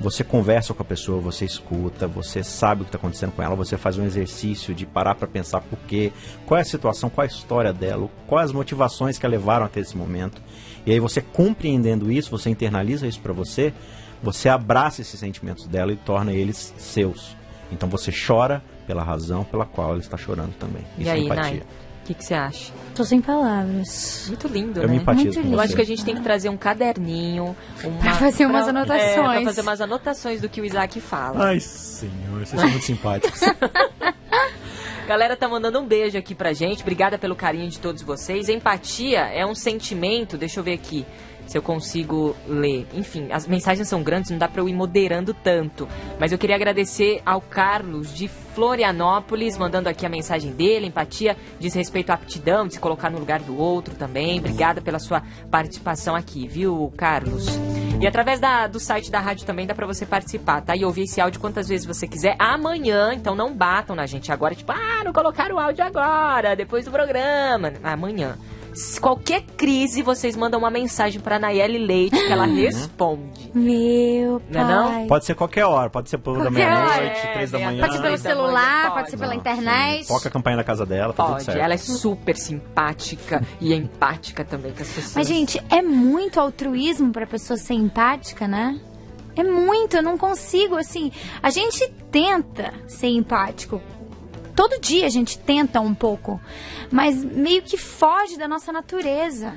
B: Você conversa com a pessoa, você escuta, você sabe o que está acontecendo com ela, você faz um exercício de parar para pensar por quê, qual é a situação, qual é a história dela, quais as motivações que a levaram até esse momento. E aí você compreendendo isso, você internaliza isso para você, você abraça esses sentimentos dela e torna eles seus. Então você chora pela razão pela qual ela está chorando também.
A: E
B: Isso
A: aí,
B: é empatia.
A: Nai? O que, que você acha?
C: Tô sem palavras.
A: Muito lindo,
B: Eu
A: né?
B: me empatizo
C: Muito
B: com
C: lindo.
A: Eu acho que a gente tem que trazer um caderninho, uma,
C: Pra fazer umas
A: pra-
C: anotações.
A: É, pra fazer umas anotações do que o Isaac fala.
B: Ai, senhor, vocês são muito simpáticos.
A: Galera tá mandando um beijo aqui pra gente. Obrigada pelo carinho de todos vocês. Empatia é um sentimento, deixa eu ver aqui se eu consigo ler. Enfim, as mensagens são grandes, não dá pra eu ir moderando tanto. Mas eu queria agradecer ao Carlos de Florianópolis, mandando aqui a mensagem dele. Empatia diz respeito à aptidão, de se colocar no lugar do outro também. Obrigada pela sua participação aqui, viu, Carlos? E através da- do site da rádio também dá pra você participar, tá? E ouvir esse áudio quantas vezes você quiser amanhã. Então não batam na gente agora, tipo, ah, não colocaram o áudio agora, depois do programa. Amanhã. Qualquer crise, vocês mandam uma mensagem pra Nayeli Leite que ela responde.
C: Meu
A: Não é não?
C: pai.
B: Pode ser qualquer hora, pode ser por da meia-noite,
A: hora.
B: três da
A: É,
B: manhã.
C: Pode ser pelo
A: da
C: celular,
A: pode.
C: pode ser pela
B: Não,
C: internet.
B: Toca a campanha na casa dela, tá tudo
A: Pode,
B: certo.
A: ela é super simpática e empática também com as pessoas.
C: Mas, gente, é muito altruísmo pra pessoa ser empática, né? É muito, eu não consigo, assim. A gente tenta ser empático. Todo dia a gente tenta um pouco. Mas meio que foge da nossa natureza.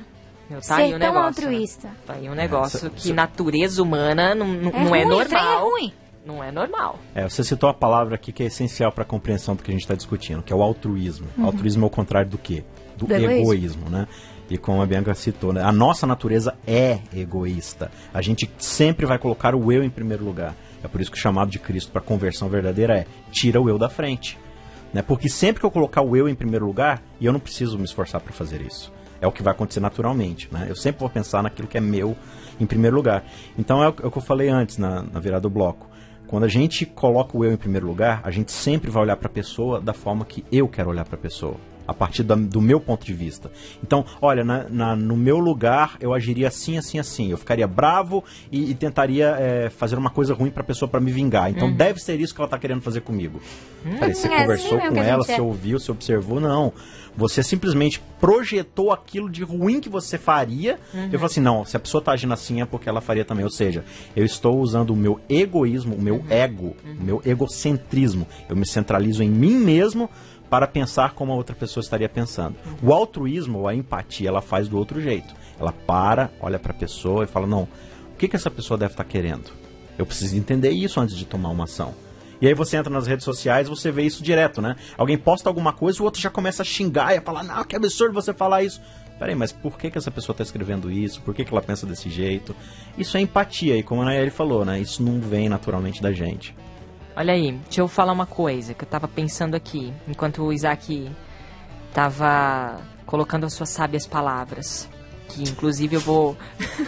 A: Meu,
C: ser
A: tá aí um
C: tão
A: negócio,
C: altruísta.
A: Né? Tá aí um negócio
B: cê-
A: que natureza humana não, não,
C: É
A: não
C: ruim,
A: é
C: trem é
A: normal.
C: ruim.
A: Não é normal.
B: É, você citou a palavra aqui que é essencial para a compreensão do que a gente está discutindo, que é o altruísmo. Altruísmo é o contrário do quê? Do,
C: Uhum. Do egoísmo.
B: egoísmo. né? E como a Bianca citou, né? a nossa natureza é egoísta. A gente sempre vai colocar o eu em primeiro lugar. É por isso que o chamado de Cristo para conversão verdadeira é tira o eu da frente. Né? Porque sempre que eu colocar o eu em primeiro lugar, e eu não preciso me esforçar para fazer isso. É o que vai acontecer naturalmente. Né? Eu sempre vou pensar naquilo que é meu em primeiro lugar. Então é o, é o que eu falei antes na, na virada do bloco. Quando a gente coloca o eu em primeiro lugar, a gente sempre vai olhar para a pessoa da forma que eu quero olhar para a pessoa. A partir da- do meu ponto de vista. Então, olha, na- na- no meu lugar eu agiria assim, assim, assim. Eu ficaria bravo e, e tentaria é, fazer uma coisa ruim para a pessoa para me vingar. Então deve ser isso que ela está querendo fazer comigo. Peraí, você
C: é assim
B: conversou
C: mesmo
B: com ela, você
C: é.
B: ouviu, você observou? Não. Você simplesmente projetou aquilo de ruim que você faria. Eu falei assim: não, se a pessoa está agindo assim é porque ela faria também. Ou seja, eu estou usando o meu egoísmo, o meu ego, o meu egocentrismo. Eu me centralizo em mim mesmo para pensar como a outra pessoa estaria pensando. O altruísmo, ou a empatia, ela faz do outro jeito. Ela para, olha para a pessoa e fala: não, o que, que essa pessoa deve estar querendo? Eu preciso entender isso antes de tomar uma ação. E aí você entra nas redes sociais, você vê isso direto, né? Alguém posta alguma coisa, o outro já começa a xingar e a falar, não, que absurdo você falar isso. Peraí, mas por que, que essa pessoa está escrevendo isso? Por que, que ela pensa desse jeito? Isso é empatia, e como a Nayeli falou, né? Isso não vem naturalmente da gente.
A: Olha aí, deixa eu falar uma coisa que eu tava pensando aqui, enquanto o Isaac tava colocando as suas sábias palavras. Que inclusive eu vou.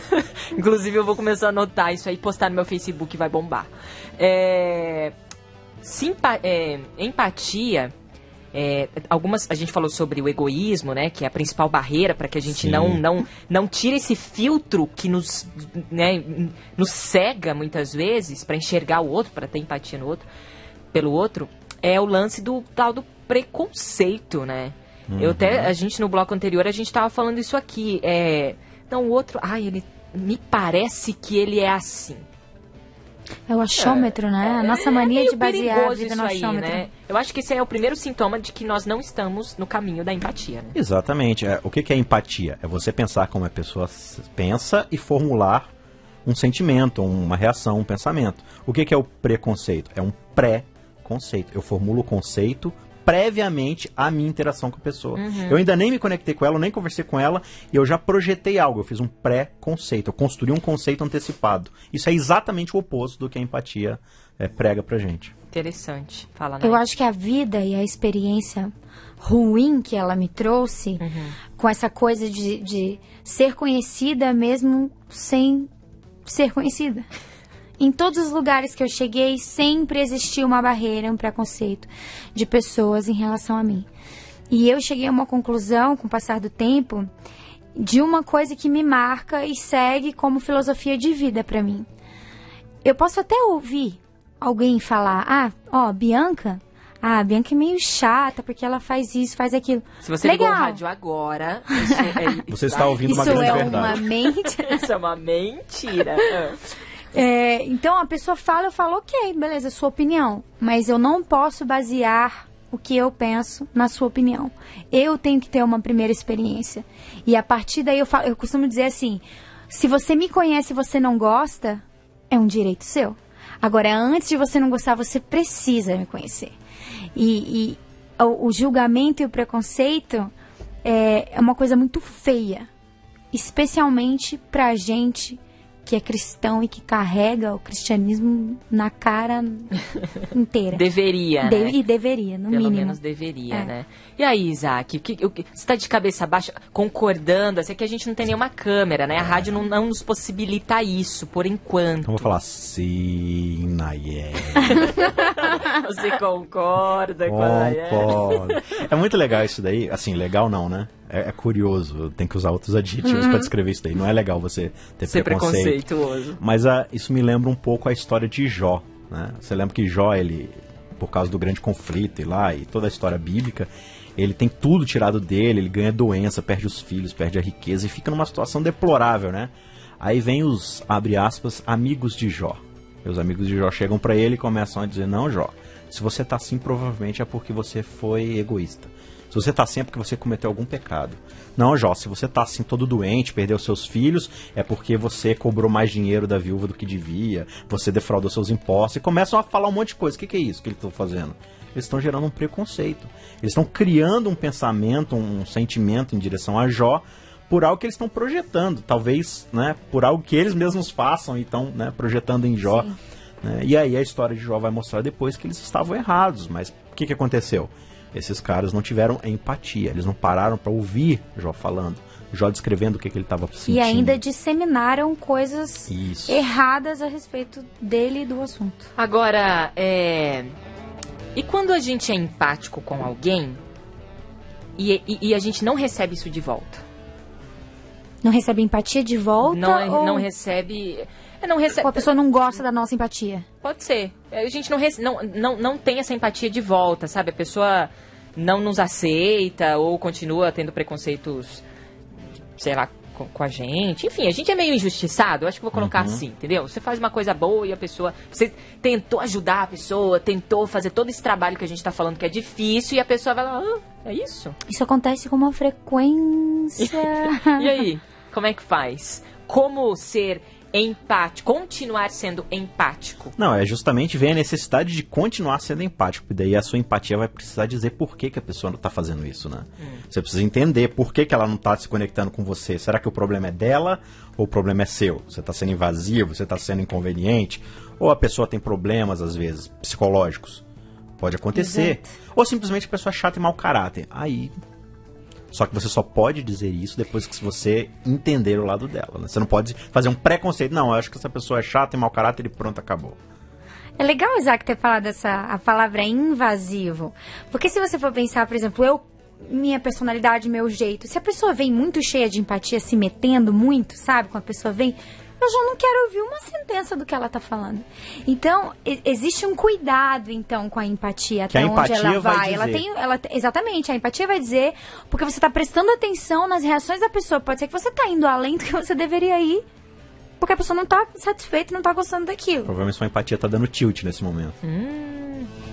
A: inclusive eu vou começar a anotar isso aí, postar no meu Facebook vai bombar. É, simpa- é, empatia. É, algumas a gente falou sobre o egoísmo, né, que é a principal barreira para que a gente
B: Sim.
A: não não não tire esse filtro que nos né, nos cega muitas vezes para enxergar o outro, para ter empatia no outro, pelo outro, é o lance do tal do preconceito, né? Eu até a gente no bloco anterior a gente tava falando isso aqui, é, não o outro, ai, ele me parece que ele é assim.
C: É o achômetro, né? A nossa mania
A: meio
C: de basear a vida
A: isso
C: no
A: aí,
C: achômetro.
A: né? Eu acho que esse é o primeiro sintoma de que nós não estamos no caminho da empatia, né?
B: Exatamente. É, o que, é empatia? É você pensar como a pessoa pensa e formular um sentimento, uma reação, um pensamento. O que, que é o preconceito? É um pré-conceito. Eu formulo o conceito previamente à minha interação com a pessoa. Eu ainda nem me conectei com ela, eu nem conversei com ela, e eu já projetei algo, eu fiz um pré-conceito, eu construí um conceito antecipado. Isso é exatamente o oposto do que a empatia é, prega pra gente.
A: Interessante. Fala,
C: Eu
A: Nay.
C: acho que a vida e a experiência ruim que ela me trouxe, com essa coisa de, de ser conhecida mesmo sem ser conhecida. Em todos os lugares que eu cheguei, sempre existiu uma barreira, um preconceito de pessoas em relação a mim. E eu cheguei a uma conclusão, com o passar do tempo, de uma coisa que me marca e segue como filosofia de vida pra mim. Eu posso até ouvir alguém falar: "Ah, ó, Bianca, ah, a Bianca é meio chata porque ela faz isso, faz aquilo".
A: Se você
C: Legal.
A: ligou o rádio agora, isso é,
B: Você está ouvindo uma
C: Isso
B: grande
C: é
B: verdade.
C: uma mente.
A: isso é uma mentira.
C: É, então a pessoa fala, eu falo, ok, beleza, sua opinião. Mas eu não posso basear o que eu penso na sua opinião. Eu tenho que ter uma primeira experiência. E a partir daí eu, falo, eu costumo dizer assim: se você me conhece e você não gosta, é um direito seu. Agora, antes de você não gostar, você precisa me conhecer. E, e o, o julgamento e o preconceito é, é uma coisa muito feia. Especialmente pra gente que é cristão e que carrega o cristianismo na cara inteira.
A: Deveria,
C: De-
A: né?
C: E deveria, no
A: Pelo
C: mínimo.
A: menos deveria,
C: É.
A: né? E aí, Isaac, o que, o que- você tá de cabeça baixa, concordando? Assim, é que a gente não tem nenhuma câmera, né? A rádio não, não nos possibilita isso, por enquanto.
B: Então eu vou falar sim, Nayeli.
A: Você concorda com a
B: Concordo. É muito legal isso daí. Assim, legal não, né? É, é curioso. Tem que usar outros adjetivos
A: Uhum.
B: pra descrever isso daí. Não é legal você ter
A: Ser
B: preconceito.
A: preconceituoso.
B: Mas ah, isso me lembra um pouco a história de Jó. Né? Você lembra que Jó, ele, por causa do grande conflito e lá, e toda a história bíblica, ele tem tudo tirado dele, ele ganha doença, perde os filhos, perde a riqueza e fica numa situação deplorável, né? Aí vem os, abre aspas, amigos de Jó. E os amigos de Jó chegam pra ele e começam a dizer: Não, Jó, se você tá assim, provavelmente é porque você foi egoísta. Se você tá assim é porque você cometeu algum pecado. Não, Jó, se você tá assim todo doente, perdeu seus filhos, é porque você cobrou mais dinheiro da viúva do que devia, você defraudou seus impostos, e começam a falar um monte de coisa. O que, que é isso que eles estão fazendo? Eles estão gerando um preconceito. Eles estão criando um pensamento, um sentimento em direção a Jó por algo que eles estão projetando. Talvez, né, por algo que eles mesmos façam e estão né, projetando em Jó. né? E aí a história de Jó vai mostrar depois que eles estavam errados. Mas o que, que aconteceu? Esses caras não tiveram empatia, eles não pararam para ouvir Jó falando, Jó descrevendo o que, que ele estava sentindo.
C: E ainda disseminaram coisas
B: Isso.
C: erradas a respeito dele e do assunto.
A: Agora, é. E quando a gente é empático com alguém e, e- e a gente não recebe isso de volta?
C: Não recebe empatia de volta?
A: Não,
C: ou,
A: não recebe. É, Não recebe.
C: a pessoa não gosta da nossa empatia?
A: Pode ser. A gente não, rece- não, não, não tem essa empatia de volta, sabe? A pessoa não nos aceita ou continua tendo preconceitos, sei lá, com, com a gente. Enfim, a gente é meio injustiçado. Eu acho que vou colocar assim, entendeu? Você faz uma coisa boa e a pessoa. Você tentou ajudar a pessoa, tentou fazer todo esse trabalho que a gente tá falando que é difícil e a pessoa vai lá, ah, é isso?
C: Isso acontece com uma frequência.
A: E aí, como é que faz? Como ser empático, continuar sendo empático?
B: Não, é justamente vem a necessidade de continuar sendo empático. E daí a sua empatia vai precisar dizer por que, que a pessoa não está fazendo isso, né? Você precisa entender por que, que ela não está se conectando com você. Será que o problema é dela ou o problema é seu? Você está sendo invasivo, você está sendo inconveniente? Ou a pessoa tem problemas, às vezes, psicológicos? Pode acontecer. Ou simplesmente a pessoa é chata e mau caráter. Aí. Só que você só pode dizer isso depois que você entender o lado dela. Né? Você não pode fazer um preconceito. Não, eu acho que essa pessoa é chata e mau caráter e pronto, acabou.
C: É legal Isaac ter falado essa a palavra invasivo. Porque se você for pensar, por exemplo, eu minha personalidade, meu jeito, se a pessoa vem muito cheia de empatia, se metendo muito, sabe? Quando a pessoa vem, eu já não quero ouvir uma sentença do que ela tá falando. Então, existe um cuidado, então, com a empatia,
B: Que
C: até
B: a
C: onde ela
B: empatia vai
C: vai. Ela tem, ela, exatamente, a empatia vai dizer, porque você tá prestando atenção nas reações da pessoa. Pode ser que você tá indo além do que você deveria ir, porque a pessoa não tá satisfeita e não tá gostando daquilo.
B: Provavelmente sua empatia tá dando tilt nesse momento.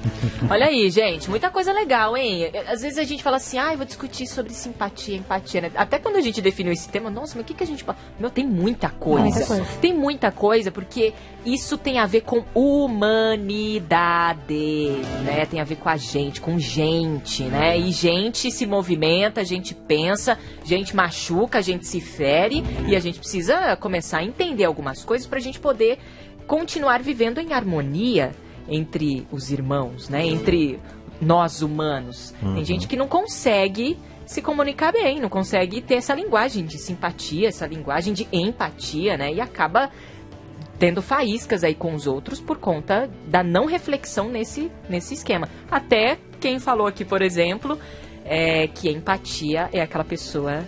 A: Olha aí, gente, muita coisa legal, hein? Às vezes a gente fala assim, ah, eu vou discutir sobre simpatia, empatia, né? Até quando a gente definiu esse tema, nossa, mas o que, que a gente. Meu, tem muita coisa.
C: Muita coisa.
A: Tem muita coisa, porque isso tem a ver com humanidade, né? Tem a ver com a gente, com gente, né? E gente se movimenta, gente pensa, gente machuca, gente se fere, e a gente precisa começar a entender algumas coisas pra gente poder continuar vivendo em harmonia entre os irmãos, né? Entre nós humanos.
B: Uhum.
A: Tem gente que não consegue se comunicar bem, não consegue ter essa linguagem de simpatia, essa linguagem de empatia, né? E acaba tendo faíscas aí com os outros por conta da não reflexão nesse, nesse esquema. Até quem falou aqui, por exemplo, é que empatia é aquela pessoa.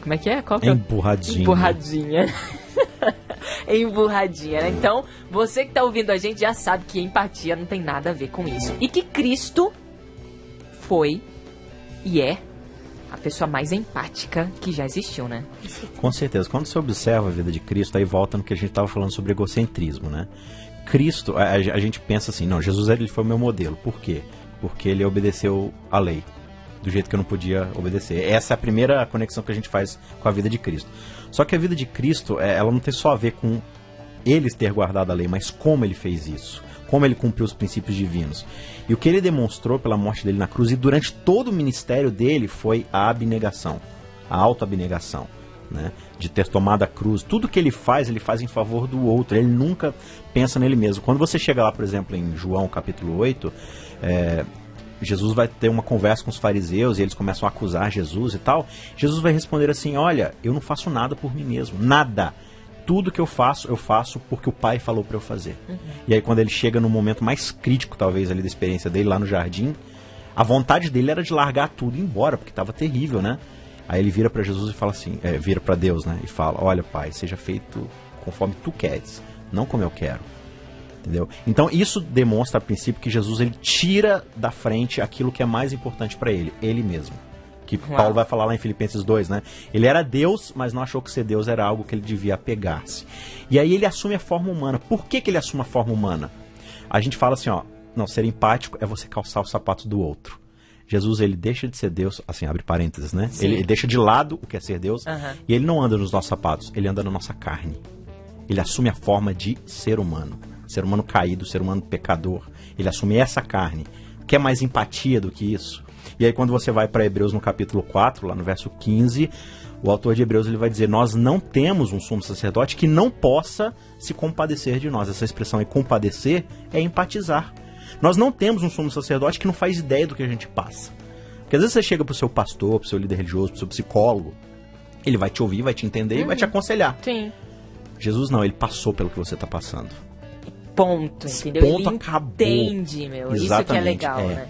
A: Como é que é? Qual que é?
B: Empurradinha.
A: Empurradinha. Emburradinha, né? Então, você que tá ouvindo a gente já sabe que empatia não tem nada a ver com isso. E que Cristo foi e é a pessoa mais empática que já existiu, né?
B: Com certeza. Quando você observa a vida de Cristo, aí volta no que a gente estava falando sobre egocentrismo, né? Cristo, a, a- gente pensa assim, não, Jesus ele foi o meu modelo. Por quê? Porque ele obedeceu a lei do jeito que eu não podia obedecer. Essa é a primeira conexão que a gente faz com a vida de Cristo. Só que a vida de Cristo, é, ela não tem só a ver com ele ter guardado a lei, mas como ele fez isso, como ele cumpriu os princípios divinos. E o que ele demonstrou pela morte dele na cruz e durante todo o ministério dele foi a abnegação, a autoabnegação, né? De ter tomado a cruz. Tudo que ele faz, ele faz em favor do outro. Ele nunca pensa nele mesmo. Quando você chega lá, por exemplo, em João capítulo 8, é, Jesus vai ter uma conversa com os fariseus e eles começam a acusar Jesus e tal. Jesus vai responder assim: Olha, eu não faço nada por mim mesmo, nada. Tudo que eu faço, eu faço porque o Pai falou para eu fazer. E aí, quando ele chega no momento mais crítico, talvez, ali da experiência dele, lá no jardim, a vontade dele era de largar tudo e ir embora, porque estava terrível, né? Aí ele vira para Jesus e fala assim: é, vira para Deus, né? E fala: Olha, Pai, seja feito conforme tu queres, não como eu quero. Entendeu? Então isso demonstra a princípio que Jesus ele tira da frente aquilo que é mais importante para ele, ele mesmo. Que
A: Uau.
B: Paulo vai falar lá em Filipenses 2, né? Ele era Deus, mas não achou que ser Deus era algo que ele devia apegar-se. E aí ele assume a forma humana. Por que, que ele assume a forma humana? A gente fala assim, ó, não, ser empático é você calçar os sapatos do outro. Jesus, ele deixa de ser Deus, assim, abre parênteses, né?
A: Sim.
B: Ele, deixa de lado o que é ser Deus
A: Aham.
B: e ele não anda nos nossos sapatos, ele anda na nossa carne. Ele assume a forma de ser humano. Ser humano caído, ser humano pecador. Ele assume essa carne. Quer mais empatia do que isso? E aí quando você vai para Hebreus no capítulo 4, lá no verso 15, o autor de Hebreus ele vai dizer: "Nós não temos um sumo sacerdote que não possa se compadecer de nós". Essa expressão aí compadecer é empatizar. Nós não temos um sumo sacerdote que não faz ideia do que a gente passa. Porque às vezes você chega pro seu pastor, pro seu líder religioso, pro seu psicólogo, ele vai te ouvir, vai te entender e vai te aconselhar.
A: Sim.
B: Jesus não, ele passou pelo que você está passando.
A: Ponto, entendeu?
B: Ponto,
A: Ele
B: acabou.
A: entende, meu. Isso que é
B: Exatamente,
A: legal,
B: é.
A: né?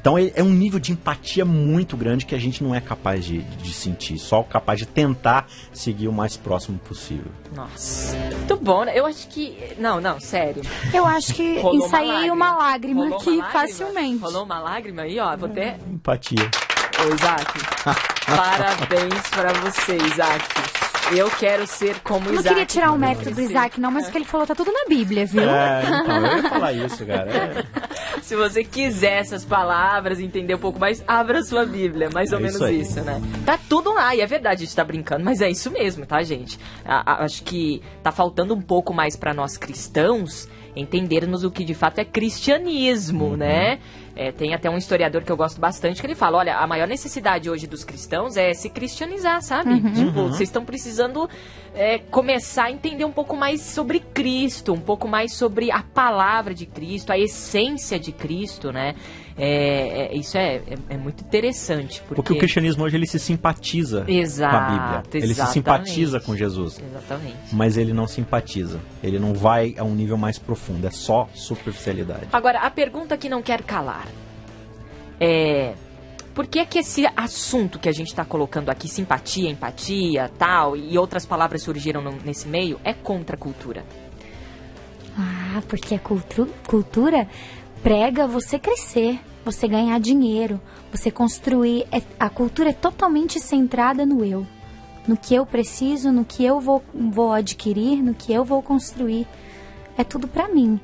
B: Então ele- é um nível de empatia muito grande que a gente não é capaz de, de sentir, só capaz de tentar seguir o mais próximo possível.
A: Nossa. Muito bom, né? Eu acho que. Não, não, sério.
C: Eu acho que
A: Rolou
C: ensaiei uma lágrima
A: Rolou uma
C: aqui
A: lágrima?
C: facilmente.
A: Rolou uma lágrima aí, ó. Vou até.
B: Empatia.
A: Ô, Isaac. parabéns pra você, Isaac. Eu quero ser como
C: Eu não
A: Isaac.
C: queria tirar o mérito do. Isaac, não, mas o que ele falou tá tudo na Bíblia, viu?
B: É, então, eu ia falar isso, cara. É.
A: Se você quiser essas palavras, entender um pouco mais, abra sua Bíblia. Mais ou
B: É
A: menos
B: isso
A: isso, né? Tá tudo lá, e é verdade, a gente tá brincando, mas é isso mesmo, tá, gente? A- a- acho que tá faltando um pouco mais pra nós cristãos entendermos o que de fato é cristianismo, né? É, tem até um historiador que eu gosto bastante que ele fala: olha, a maior necessidade hoje dos cristãos é se cristianizar, sabe? Tipo, vocês estão precisando é, começar a entender um pouco mais sobre Cristo, um pouco mais sobre a palavra de Cristo, a essência de Cristo, né? É, é- isso é, é, é muito interessante. Porque,
B: Porque o cristianismo hoje ele se simpatiza
A: Exato,
B: com a Bíblia. Ele se
A: exatamente.
B: simpatiza com Jesus.
A: Exatamente.
B: Mas ele não simpatiza. Ele não vai a um nível mais profundo. É só superficialidade.
A: Agora, a pergunta que não quer calar é. Por que, que esse assunto que a gente está colocando aqui, simpatia, empatia, tal, e outras palavras surgiram no- nesse meio, é contra a cultura?
C: Ah, porque a cultu- cultura prega você crescer, você ganhar dinheiro, você construir. é- a cultura é totalmente centrada no eu. No que eu preciso, no que eu vou, vou adquirir, no que eu vou construir. É tudo pra mim.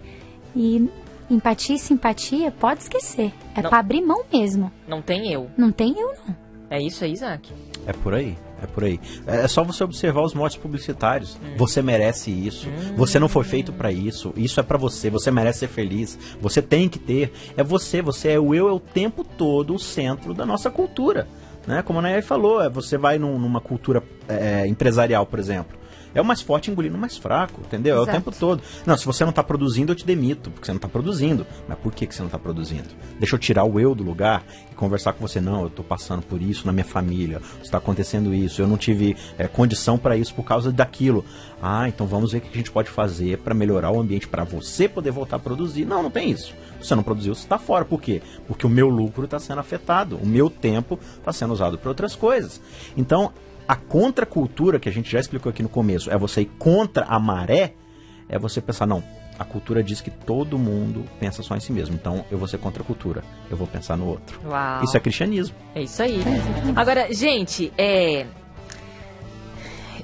C: E empatia e simpatia, pode esquecer. É
A: Não.
C: pra abrir mão mesmo.
A: Não tem eu.
C: Não tem eu, não.
A: É isso aí, Isaac?
B: É por aí. É por aí. É é só você observar os motes publicitários.
A: Hum.
B: Você merece isso. Você não foi feito pra isso. Isso é pra você. Você merece ser feliz. Você tem que ter. É você. Você é o eu. É o tempo todo o centro da nossa cultura. Né? Como a Nayai falou, é, você vai num- numa cultura é, empresarial, por exemplo. É o mais forte engolindo o mais fraco, entendeu? É o
C: Exato.
B: tempo todo. Não, se você não tá produzindo, eu te demito, porque você não tá produzindo. Mas por que, que você não tá produzindo? Deixa eu tirar o eu do lugar e conversar com você. Não, eu tô passando por isso na minha família, está acontecendo isso, eu não tive é, condição para isso por causa daquilo. Ah, então vamos ver o que a gente pode fazer para melhorar o ambiente para você poder voltar a produzir. Não, não tem isso. Se você não produziu, você está fora. Por quê? Porque o meu lucro está sendo afetado, o meu tempo está sendo usado para outras coisas. Então, a contracultura, que a gente já explicou aqui no começo, é você ir contra a maré, é você pensar, não, a cultura diz que todo mundo pensa só em si mesmo, então eu vou ser contra a cultura, eu vou pensar no outro.
A: Uau.
B: Isso é cristianismo.
A: É isso aí. Agora, gente, é.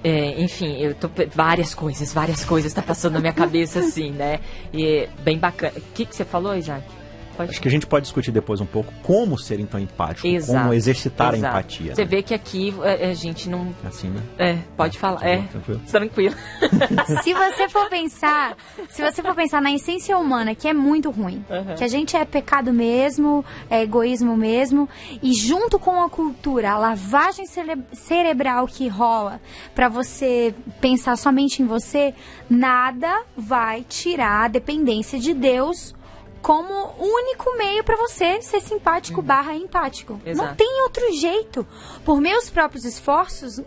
A: é, enfim, eu tô. Várias coisas, várias coisas tá passando na minha cabeça assim, né? E é bem bacana. O que, que você falou, Isaac? Pode
B: Acho que a gente pode discutir depois um pouco como ser então empático,
A: Exato,
B: como exercitar
A: exato.
B: a empatia.
A: Você
B: né?
A: vê que aqui é, a gente não.
B: Assim, né?
A: É, pode falar.
B: Tá
A: É,
B: tranquilo.
A: tranquilo.
C: se você for pensar, se você for pensar na essência humana, que é muito ruim,
A: Uhum.
C: que a gente é pecado mesmo, é egoísmo mesmo, e junto com a cultura, a lavagem cere- cerebral que rola pra você pensar somente em você, nada vai tirar a dependência de Deus como único meio pra você ser simpático barra empático. Não
A: Exato.
C: tem outro jeito. Por meus próprios esforços,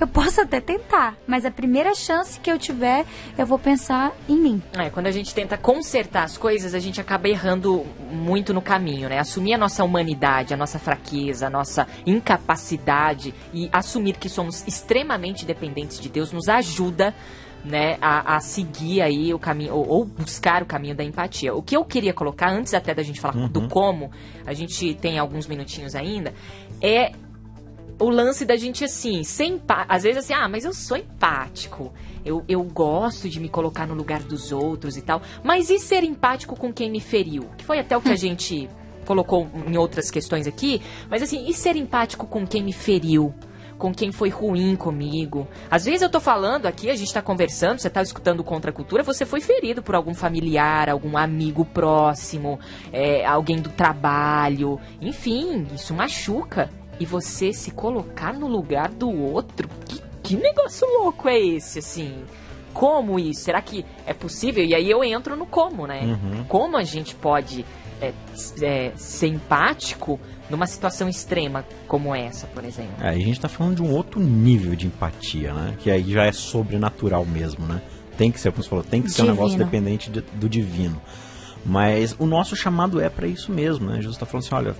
C: eu posso até tentar, mas a primeira chance que eu tiver, eu vou pensar em mim.
A: É, quando a gente tenta consertar as coisas, a gente acaba errando muito no caminho, né? Assumir a nossa humanidade, a nossa fraqueza, a nossa incapacidade e assumir que somos extremamente dependentes de Deus nos ajuda, né, a, a seguir aí o caminho, ou, ou buscar o caminho da empatia. O que eu queria colocar, antes até da gente falar do como, a gente tem alguns minutinhos ainda, é o lance da gente assim, empá- às vezes assim, ah, mas eu sou empático. Eu, eu gosto de me colocar no lugar dos outros e tal. Mas e ser empático com quem me feriu? Que foi até o que a gente colocou em outras questões aqui. Mas assim, e ser empático com quem me feriu? Com quem foi ruim comigo. Às vezes eu tô falando aqui, a gente tá conversando, você tá escutando contra a cultura, você foi ferido por algum familiar, algum amigo próximo, é, alguém do trabalho. Enfim, isso machuca e você se colocar no lugar do outro. Que, que negócio louco é esse, assim? Como isso? Será que é possível? E aí eu entro no como, né?
B: Uhum.
A: Como a gente pode é, é, ser empático numa situação extrema como essa, por exemplo?
B: É, a gente tá falando de um outro nível de empatia, né? Que aí já é sobrenatural mesmo, né? Tem que ser, como você falou, tem que ser um
C: Divino.
B: negócio dependente de- do divino. Mas o nosso chamado é para isso mesmo, né? Jesus tá falando assim, olha,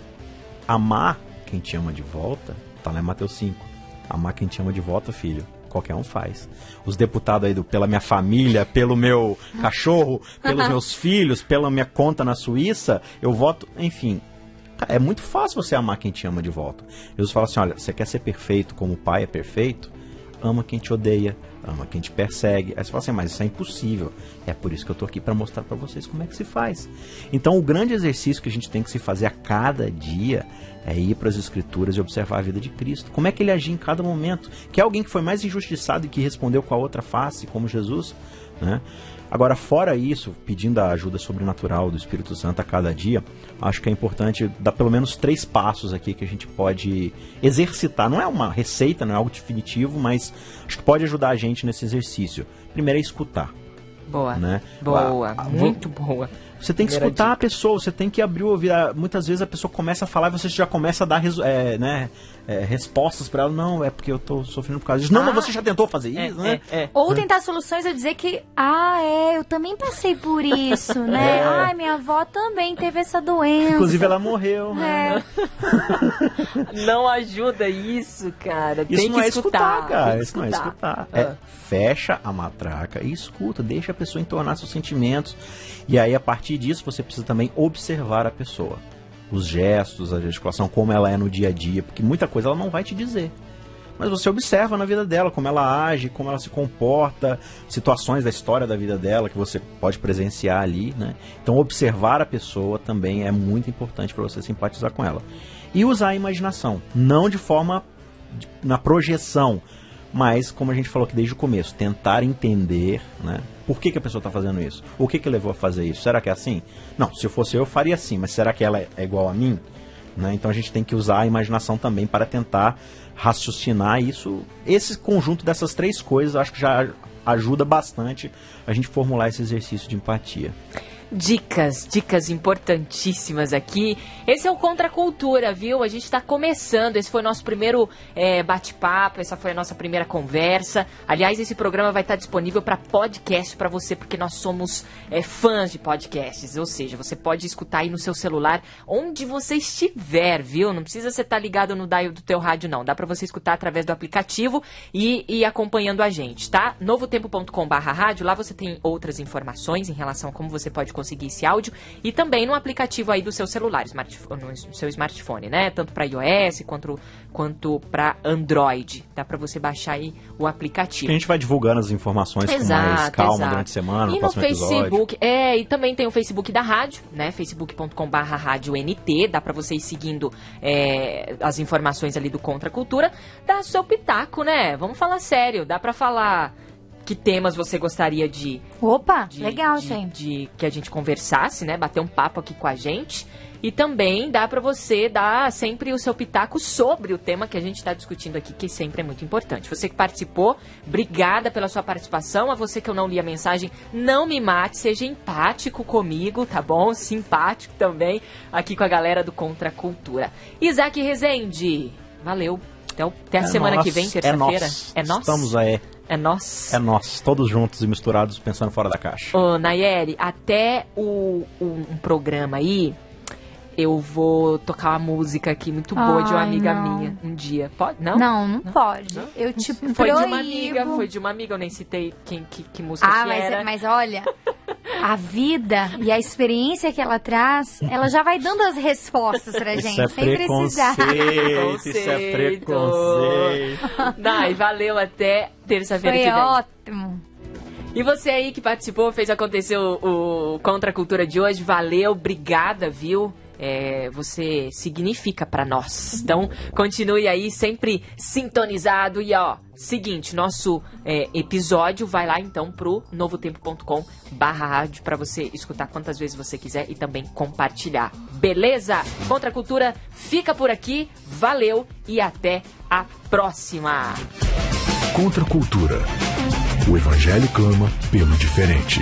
B: amar quem te ama de volta, tá lá em Mateus 5. Amar quem te ama de volta, filho, qualquer um faz. Os deputados aí do pela minha família, pelo meu cachorro, pelos meus filhos, pela minha conta na Suíça, eu voto, enfim. É muito fácil você amar quem te ama de volta. Jesus fala assim: olha, você quer ser perfeito como o pai é perfeito? Ama quem te odeia, ama quem te persegue. Aí você fala assim, mas isso é impossível. É por isso que eu tô aqui para mostrar para vocês como é que se faz. Então, o grande exercício que a gente tem que se fazer a cada dia é ir para as escrituras e observar a vida de Cristo. Como é que ele agia em cada momento? Que é alguém que foi mais injustiçado e que respondeu com a outra face, como Jesus, né? Agora, fora isso, pedindo a ajuda sobrenatural do Espírito Santo a cada dia, acho que é importante dar pelo menos três passos aqui que a gente pode exercitar. Não é uma receita, não é algo definitivo, mas acho que pode ajudar a gente nesse exercício. Primeiro é escutar.
A: Boa.
B: Né?
A: Boa,
B: Ah, ah,
A: muito boa.
B: Você tem que
A: Primeira
B: escutar a pessoa, você tem que abrir o ouvido. Ah, Muitas vezes a pessoa começa a falar e você já começa a dar é, né, é, respostas pra ela. Não, é porque eu tô sofrendo por causa disso. Não,
A: Ah.
B: mas você já tentou fazer
A: É,
B: isso, né?
A: é, é.
C: Ou tentar soluções ou dizer que, ah, é, eu também passei por isso, né?
B: É.
C: Ai, minha avó também teve essa doença.
B: Inclusive ela morreu, né?
C: É.
A: Não ajuda isso, cara.
B: Isso
A: tem
B: não
A: que
B: é
A: escutar,
B: escutar, cara.
A: tem que
B: Isso não é escutar. É,
A: Ah.
B: fecha a matraca e escuta, deixa a pessoa entornar seus sentimentos. E aí, a partir disso, você precisa também observar a pessoa. Os gestos, a gesticulação, como ela é no dia a dia, porque muita coisa ela não vai te dizer. Mas você observa na vida dela, como ela age, como ela se comporta, situações da história da vida dela que você pode presenciar ali, né? Então observar a pessoa também é muito importante para você simpatizar com ela. E usar a imaginação, não de forma na projeção, mas como a gente falou aqui desde o começo, tentar entender, né? Por que, que a pessoa está fazendo isso? O que que levou a fazer isso? Será que é assim? Não, se eu fosse eu, eu faria assim, mas será que ela é igual a mim? Né? Então a gente tem que usar a imaginação também para tentar raciocinar isso. Esse conjunto dessas três coisas, acho que já ajuda bastante a gente formular esse exercício de empatia
A: dicas, dicas importantíssimas aqui. Esse é o Contra Cultura, viu? A gente está começando. Esse foi o nosso primeiro é, bate-papo, essa foi a nossa primeira conversa. Aliás, esse programa vai estar disponível para podcast para você, porque nós somos é, fãs de podcasts. Ou seja, você pode escutar aí no seu celular, onde você estiver, viu? Não precisa você estar tá ligado no dial do teu rádio, não. Dá para você escutar através do aplicativo e, e acompanhando a gente, tá? novotempo.com/rádio. Lá você tem outras informações em relação a como você pode conseguir esse áudio e também no aplicativo aí do seu celular, no seu smartphone, né? Tanto para iOS quanto, quanto para Android. Dá para você baixar aí o aplicativo.
B: A gente vai divulgando as informações exato, com mais calma exato. durante a semana,
A: e no, no Facebook, episódio. é, e também tem o Facebook da rádio, né? facebook.com/barra rádio NT, dá para você ir seguindo é, as informações ali do Contra Cultura, dá seu pitaco, né? Vamos falar sério, dá para falar que temas você gostaria de.
C: Opa,
A: de,
C: legal,
A: de,
C: gente.
A: De, que a gente conversasse, né? Bater um papo aqui com a gente. E também dá para você dar sempre o seu pitaco sobre o tema que a gente está discutindo aqui, que sempre é muito importante. Você que participou, obrigada pela sua participação. A você que eu não li a mensagem, não me mate, seja empático comigo, tá bom? Simpático também aqui com a galera do Contra Cultura. Isaac Rezende, valeu. Até, até a é semana que vem, terça-feira.
B: É nós. É nós. Estamos aí.
A: É nós?
B: É nós, todos juntos e misturados, pensando fora da caixa.
A: Ô, Nayeli, até o, o um programa aí, eu vou tocar uma música aqui muito boa Ai, de uma amiga não. minha um dia. Pode? Não?
C: Não, não, não? pode. Não? Eu te
A: Foi proíbo. de uma amiga, foi de uma amiga, eu nem citei quem, que, que música
C: ah,
A: que
C: mas,
A: era.
C: mas olha, a vida e a experiência que ela traz, ela já vai dando as respostas pra gente,
B: é
C: sem precisar.
B: Isso é preconceito.
A: Nai, valeu até terça-feira que
C: vem. Foi ótimo.
A: E você aí que participou, fez acontecer o, o Contra a Cultura de hoje, valeu, obrigada, viu? É, você significa para nós. Então, continue aí sempre sintonizado e ó, seguinte, nosso é, episódio vai lá então pro novotempo.com barra rádio para você escutar quantas vezes você quiser e também compartilhar. Beleza? Contra a Cultura fica por aqui, valeu e até a próxima.
J: Contra a Cultura. O Evangelho clama pelo diferente.